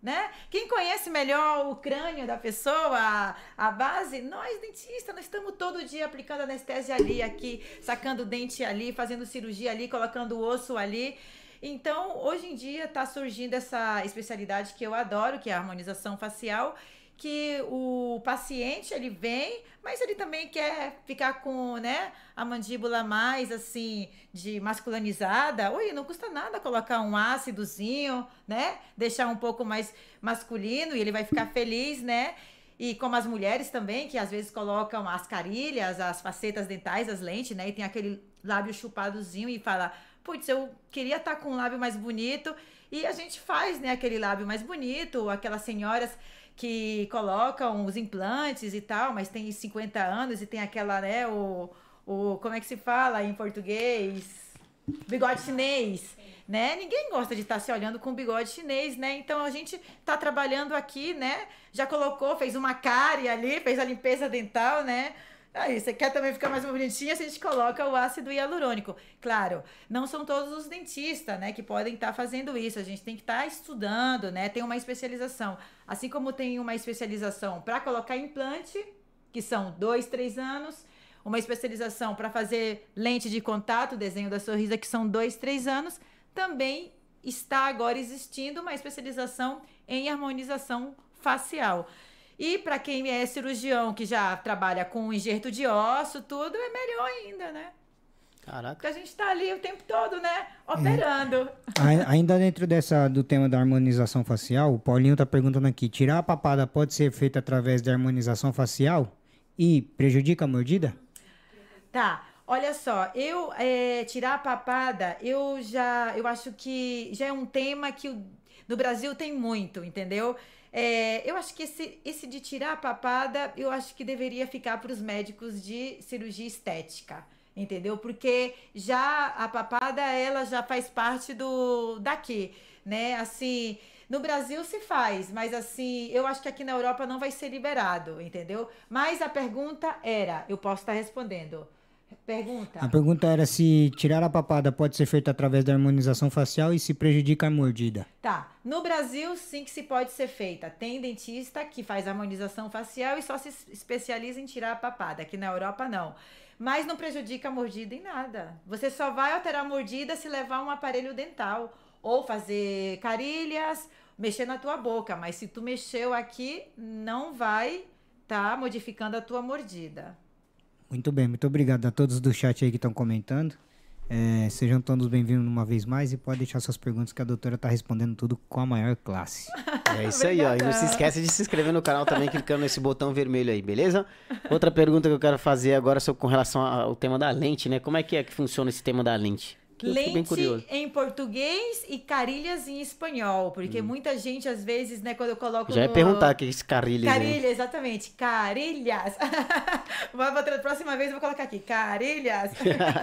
Né? Quem conhece melhor o crânio da pessoa, a, a base, nós dentistas, nós estamos todo dia aplicando anestesia ali, aqui, sacando dente ali, fazendo cirurgia ali, colocando osso ali. Então, hoje em dia está surgindo essa especialidade que eu adoro, que é a harmonização facial, que o paciente ele vem, mas ele também quer ficar com, né, a mandíbula mais assim de masculinizada. Oi, não custa nada colocar um ácidozinho, né? Deixar um pouco mais masculino e ele vai ficar feliz, né? E como as mulheres também, que às vezes colocam as carilhas, as facetas dentais, as lentes, né? E tem aquele lábio chupadozinho e fala: putz, eu queria estar tá com um lábio mais bonito. E a gente faz, né, aquele lábio mais bonito, aquelas senhoras que colocam os implantes e tal, mas tem 50 anos e tem aquela, né, o, o como é que se fala em português? Bigode chinês, né? Ninguém gosta de estar tá se olhando com bigode chinês, né? Então a gente tá trabalhando aqui, né? Já colocou, fez uma cárie ali, fez a limpeza dental, né? Aí, você quer também ficar mais bonitinha, a gente coloca o ácido hialurônico. Claro, não são todos os dentistas, né, que podem estar tá fazendo isso. A gente tem que estar tá estudando, né? Tem uma especialização. Assim como tem uma especialização para colocar implante, que são dois, três anos, uma especialização para fazer lente de contato, desenho da sorrisa, que são dois, três anos, também está agora existindo uma especialização em harmonização facial. E para quem é cirurgião que já trabalha com enxerto de osso, tudo é melhor ainda, né? Caraca. Porque a gente está ali o tempo todo, né? Operando. É. Ainda dentro dessa, do tema da harmonização facial, o Paulinho está perguntando aqui: tirar a papada pode ser feita através da harmonização facial e prejudica a mordida? Tá. Olha só, eu é, tirar a papada, eu já, eu acho que já é um tema que o, no Brasil tem muito, entendeu? É, eu acho que esse, esse de tirar a papada, eu acho que deveria ficar para os médicos de cirurgia estética, entendeu? Porque já a papada, ela já faz parte do daqui, né? Assim, no Brasil se faz, mas assim, eu acho que aqui na Europa não vai ser liberado, entendeu? Mas a pergunta era, eu posso estar respondendo. Pergunta. A pergunta era se tirar a papada pode ser feito através da harmonização facial e se prejudica a mordida. Tá. No Brasil, sim que se pode ser feita. Tem dentista que faz harmonização facial e só se especializa em tirar a papada. Aqui na Europa, não. Mas não prejudica a mordida em nada. Você só vai alterar a mordida se levar um aparelho dental ou fazer carilhas, mexer na tua boca. Mas se tu mexeu aqui, não vai tá modificando a tua mordida. Muito bem, muito obrigado a todos do chat aí que estão comentando. É, sejam todos bem-vindos uma vez mais e pode deixar suas perguntas que a doutora está respondendo tudo com a maior classe. É isso aí, ó. E não se esquece de se inscrever no canal também, clicando nesse botão vermelho aí, beleza? Outra pergunta que eu quero fazer agora sobre, com relação ao tema da lente, né? Como é que é que funciona esse tema da lente? Lente em português e carilhas em espanhol, porque hum. muita gente, às vezes, né, quando eu coloco. Já no... ia perguntar que é esse carilhas. Carilha, exatamente. Carilhas. a próxima vez eu vou colocar aqui, carilhas.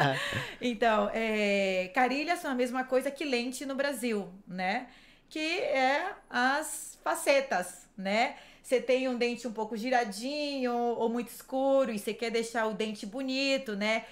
então, é, carilhas são a mesma coisa que lente no Brasil, né? Que é as facetas, né? Você tem um dente um pouco giradinho ou muito escuro e você quer deixar o dente bonito, né?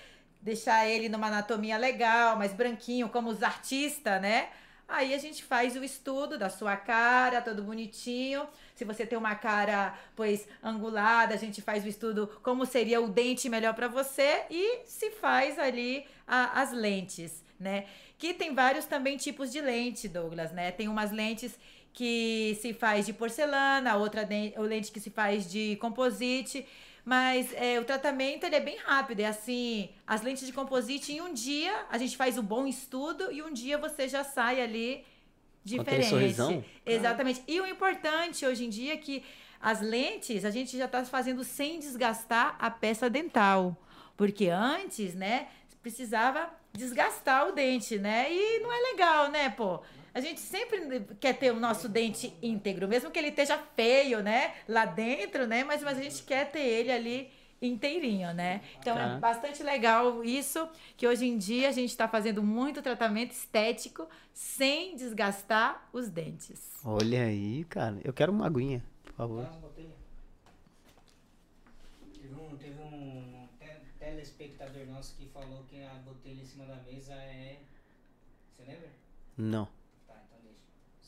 Deixar ele numa anatomia legal, mais branquinho, como os artistas, né? Aí a gente faz o estudo da sua cara, todo bonitinho. Se você tem uma cara, pois, angulada, a gente faz o estudo como seria o dente melhor para você e se faz ali a, as lentes, né? Que tem vários também tipos de lente, Douglas, né? Tem umas lentes que se faz de porcelana, outra lente que se faz de composite. Mas é, o tratamento ele é bem rápido. É assim, as lentes de composite, em um dia a gente faz o um bom estudo e um dia você já sai ali diferente. Sorrisão? Exatamente. E o importante hoje em dia é que as lentes a gente já está fazendo sem desgastar a peça dental. Porque antes, né, precisava desgastar o dente, né? E não é legal, né, pô? A gente sempre quer ter o nosso dente íntegro, mesmo que ele esteja feio, né? Lá dentro, né? Mas, mas a gente quer ter ele ali inteirinho, né? Então tá. é bastante legal isso, que hoje em dia a gente está fazendo muito tratamento estético sem desgastar os dentes. Olha aí, cara. Eu quero uma aguinha, por favor. Teve um, teve um telespectador nosso que falou que a botella em cima da mesa é. Você lembra? Não.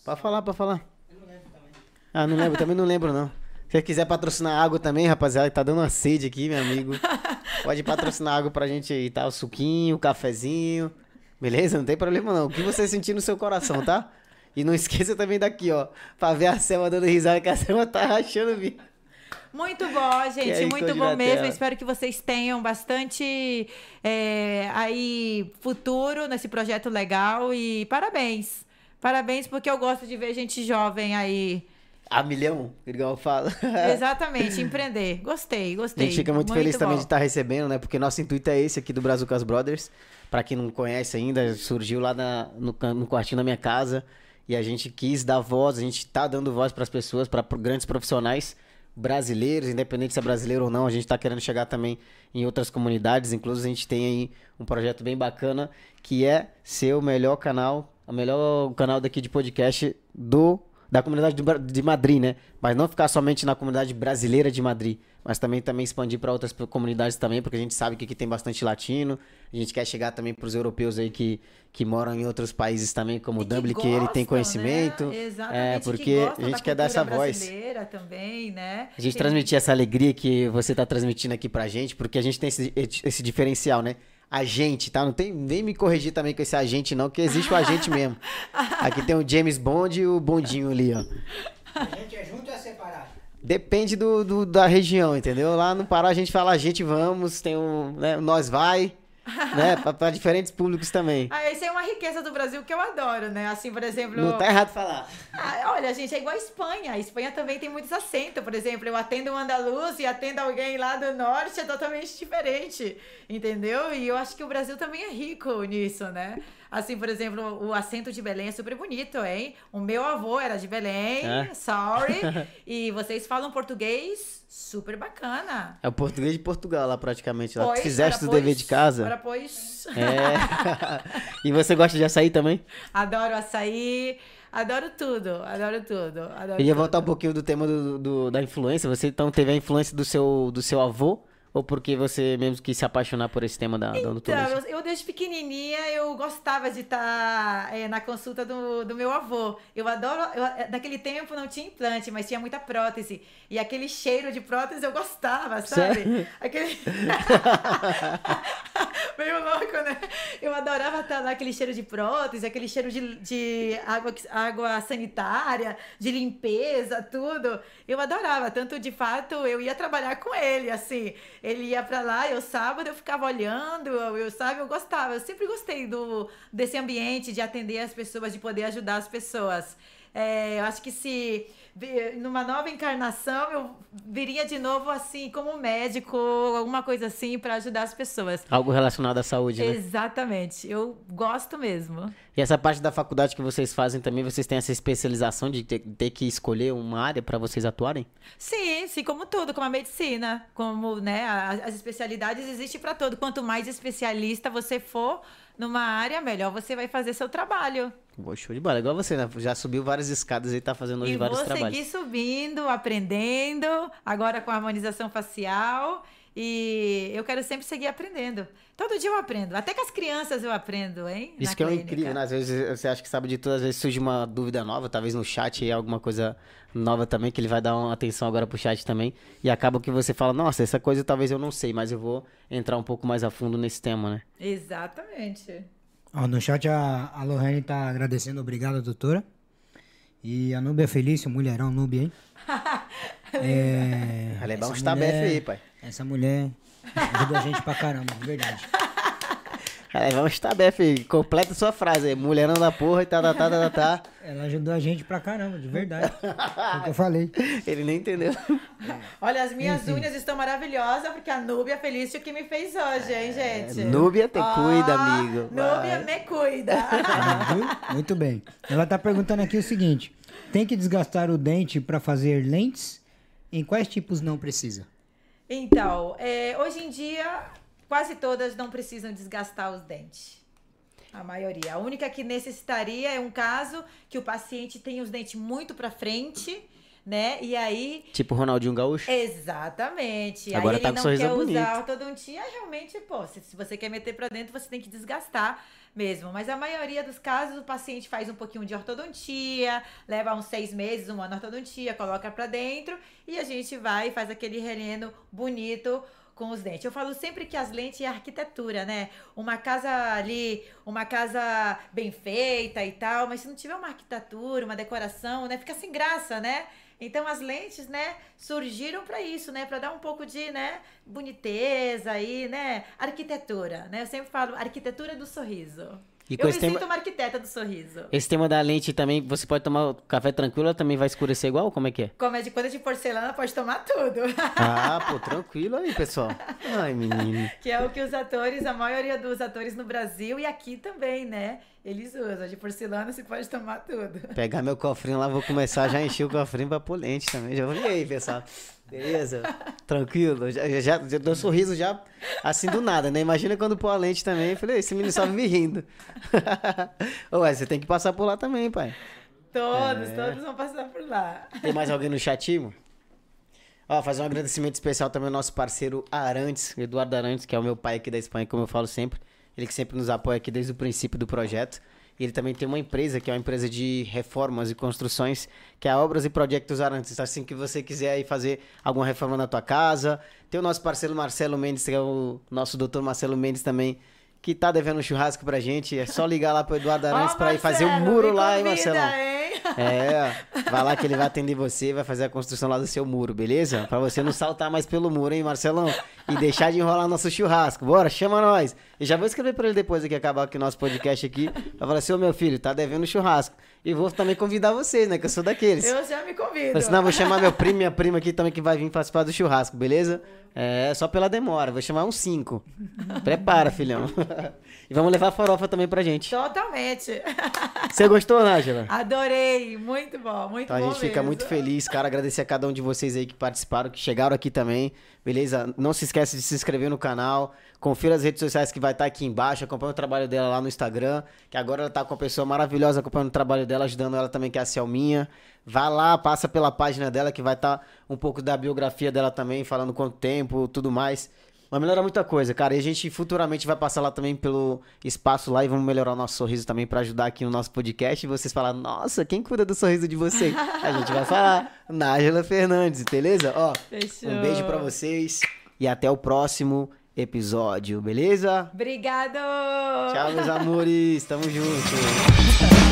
Pode falar, pode falar. Eu não lembro também. Ah, não lembro, também não lembro não. Se você quiser patrocinar água também, rapaziada, tá dando uma sede aqui, meu amigo. Pode patrocinar água pra gente aí, tá? O suquinho, o cafezinho. Beleza? Não tem problema não. O que você sentir no seu coração, tá? E não esqueça também daqui, ó. Pra ver a Selma dando risada, que a Selma tá rachando o Muito bom, gente. Muito bom mesmo. Espero que vocês tenham bastante é, aí futuro nesse projeto legal e parabéns. Parabéns, porque eu gosto de ver gente jovem aí a milhão, igual fala. Exatamente, empreender. Gostei, gostei. A gente fica muito, muito feliz bom. também de estar recebendo, né? Porque nosso intuito é esse aqui do Brazucas Brothers. Para quem não conhece ainda, surgiu lá na, no, no quartinho da minha casa. E a gente quis dar voz, a gente tá dando voz para as pessoas, para grandes profissionais brasileiros, independente se é brasileiro ou não, a gente está querendo chegar também em outras comunidades. Inclusive, a gente tem aí um projeto bem bacana que é ser o melhor canal, o melhor canal daqui de podcast do da comunidade de Madrid, né? Mas não ficar somente na comunidade brasileira de Madrid, mas também também expandir para outras comunidades também, porque a gente sabe que aqui tem bastante latino. A gente quer chegar também para os europeus aí que, que moram em outros países também, como o Dublin, que, ele tem conhecimento. Né? Exatamente. É, porque a gente quer dar essa voz. também, né? A gente tem... transmitir essa alegria que você está transmitindo aqui pra gente, porque a gente tem esse, esse diferencial, né? Agente, tá? Não tem nem me corrigir também com esse agente, não, que existe o agente mesmo. Aqui tem o James Bond e o Bondinho ali, ó. A gente é junto ou é separado? Depende do, do, da região, entendeu? Lá no Pará a gente fala a gente vamos, tem um, né, nós vai né? Para diferentes públicos também. Ah, isso é uma riqueza do Brasil que eu adoro, né? Assim, por exemplo. Não tá errado falar. Ah, olha, gente, é igual a Espanha. A Espanha também tem muitos acentos. Por exemplo, eu atendo um andaluz e atendo alguém lá do norte, é totalmente diferente. Entendeu? E eu acho que o Brasil também é rico nisso, né? Assim, por exemplo, o acento de Belém é super bonito, hein? O meu avô era de Belém, é? sorry. e vocês falam português super bacana. É o português de Portugal lá praticamente. Lá. Pois, Fizeste o dever de casa. Ora, pois. É. e você gosta de açaí também? Adoro açaí. Adoro tudo, adoro tudo. Adoro Eu ia tudo. voltar um pouquinho do tema do, do, da influência. Você então teve a influência do seu, do seu avô ou porque você mesmo quis se apaixonar por esse tema da, então, odontologia? Eu, eu desde pequenininha eu gostava de estar é, na consulta do, do meu avô. Eu adoro. Eu, eh, naquele tempo não tinha implante, mas tinha muita prótese. E aquele cheiro de prótese eu gostava, sabe? Sério? Aquele. Meio louco, né? Eu adorava estar naquele cheiro de prótese, aquele cheiro de, de água, água sanitária, de limpeza, tudo. Eu adorava. Tanto de fato eu ia trabalhar com ele, assim. Ele ia para lá, eu sábado eu ficava olhando, eu, eu sabe, eu gostava. Eu sempre gostei do desse ambiente de atender as pessoas, de poder ajudar as pessoas. É, eu acho que se numa nova encarnação eu viria de novo assim como médico, alguma coisa assim para ajudar as pessoas. Algo relacionado à saúde, né? Exatamente. Eu gosto mesmo. E essa parte da faculdade que vocês fazem também, vocês têm essa especialização de ter, ter que escolher uma área para vocês atuarem? Sim, sim, como tudo, como a medicina, como, né, as especialidades existem para todo. Quanto mais especialista você for, numa área, melhor você vai fazer seu trabalho. Boa, show de bola. Igual você, né? Já subiu várias escadas e tá fazendo hoje e vários trabalhos. E vou seguir subindo, aprendendo, agora com harmonização facial. E eu quero sempre seguir aprendendo. Todo dia eu aprendo. Até com as crianças eu aprendo, hein? Isso que clínica. é incrível, né? Às vezes você acha que sabe de tudo, às vezes surge uma dúvida nova, talvez no chat alguma coisa nova também, que ele vai dar uma atenção agora pro chat também. E acaba que você fala, nossa, essa coisa talvez eu não sei, mas eu vou entrar um pouco mais a fundo nesse tema, né? Exatamente. Ó, no chat a, a Lohane tá agradecendo, obrigada, doutora. E a Núbia Felício, mulherão Núbia, hein? é, Ela é bom estar BFI, pai. Essa mulher ajuda a gente pra caramba, de verdade. É, vamos estar, BF, completa sua frase aí. Mulherão da porra e tá, tá, tá, tá, tá. Ela ajudou a gente pra caramba, de verdade. É o que eu falei. Ele nem entendeu. É. Olha, as minhas Enfim. unhas estão maravilhosas, porque a Núbia Felício que me fez hoje, hein, gente? É, Núbia te oh, cuida, amigo. Núbia Vai. me cuida. Muito bem. Ela tá perguntando aqui o seguinte: tem que desgastar o dente para fazer lentes? Em quais tipos não precisa? Então, é, hoje em dia Quase todas não precisam desgastar os dentes. A maioria. A única que necessitaria é um caso que o paciente tem os dentes muito para frente, né? E aí. Tipo Ronaldinho Gaúcho? Exatamente. Agora aí tá com sorriso bonito. usar ortodontia, realmente, pô, se, se você quer meter para dentro, você tem que desgastar mesmo. Mas a maioria dos casos, o paciente faz um pouquinho de ortodontia, leva uns seis meses, um ano ortodontia, coloca para dentro e a gente vai e faz aquele releno bonito com os dentes. Eu falo sempre que as lentes é arquitetura, né? Uma casa ali, uma casa bem feita e tal, mas se não tiver uma arquitetura, uma decoração, né, fica sem graça, né? Então as lentes, né, surgiram para isso, né, para dar um pouco de, né, boniteza aí, né, arquitetura, né? Eu sempre falo arquitetura do sorriso. E eu me tema... sinto uma arquiteta do sorriso. Esse tema da lente também, você pode tomar café tranquilo, também vai escurecer igual? Como é que é? Como é de quando é de porcelana, pode tomar tudo. Ah, pô, tranquilo aí, pessoal. Ai, menino. Que é o que os atores, a maioria dos atores no Brasil e aqui também, né? Eles usam. De porcelana você pode tomar tudo. Pegar meu cofrinho lá, vou começar já encher o cofrinho pra pôr lente também. Já olhei aí, pessoal. Beleza? Tranquilo? Já, já, já deu um sorriso já assim do nada, né? Imagina quando pôr a lente também. Eu falei, esse menino só me rindo. Ué, você tem que passar por lá também, pai. Todos, é... todos vão passar por lá. Tem mais alguém no chatinho? Ó, fazer um agradecimento especial também ao nosso parceiro Arantes, Eduardo Arantes, que é o meu pai aqui da Espanha, como eu falo sempre. Ele que sempre nos apoia aqui desde o princípio do projeto. E ele também tem uma empresa, que é uma empresa de reformas e construções, que é a Obras e Projetos Arantes. Assim que você quiser aí fazer alguma reforma na tua casa. Tem o nosso parceiro Marcelo Mendes, que é o nosso doutor Marcelo Mendes também, que tá devendo um churrasco pra gente. É só ligar lá pro Eduardo Arantes oh, pra ir fazer um muro lá, hein, Marcelo? É, vai lá que ele vai atender você, vai fazer a construção lá do seu muro, beleza? Pra você não saltar mais pelo muro, hein, Marcelão? E deixar de enrolar nosso churrasco. Bora, chama nós. E já vou escrever pra ele depois que acabar aqui o nosso podcast aqui. Vai falar assim, ô meu filho, tá devendo churrasco. E vou também convidar vocês, né? Que eu sou daqueles. Eu já me convido. Senão vou chamar meu primo e minha prima aqui também que vai vir participar do churrasco, beleza? É, só pela demora. Vou chamar uns cinco. Prepara, filhão. E vamos levar farofa também pra gente. Totalmente. Você gostou, Nájila? Adorei. Muito bom, muito então, bom. A gente mesmo. fica muito feliz, cara. Agradecer a cada um de vocês aí que participaram, que chegaram aqui também. Beleza? Não se esquece de se inscrever no canal. Confira as redes sociais que vai estar aqui embaixo. Acompanha o trabalho dela lá no Instagram. Que agora ela tá com uma pessoa maravilhosa acompanhando o trabalho dela, ajudando ela também, que é a Selminha. Vá lá, passa pela página dela, que vai estar um pouco da biografia dela também, falando quanto tempo, tudo mais. Vai melhorar muita coisa, cara. E a gente futuramente vai passar lá também pelo espaço lá e vamos melhorar o nosso sorriso também para ajudar aqui no nosso podcast. E vocês falar, nossa, quem cuida do sorriso de vocês? a gente vai falar, Nájila Fernandes, beleza? Ó, Fechou. um beijo para vocês e até o próximo episódio, beleza? Obrigado! Tchau, meus amores. Tamo junto.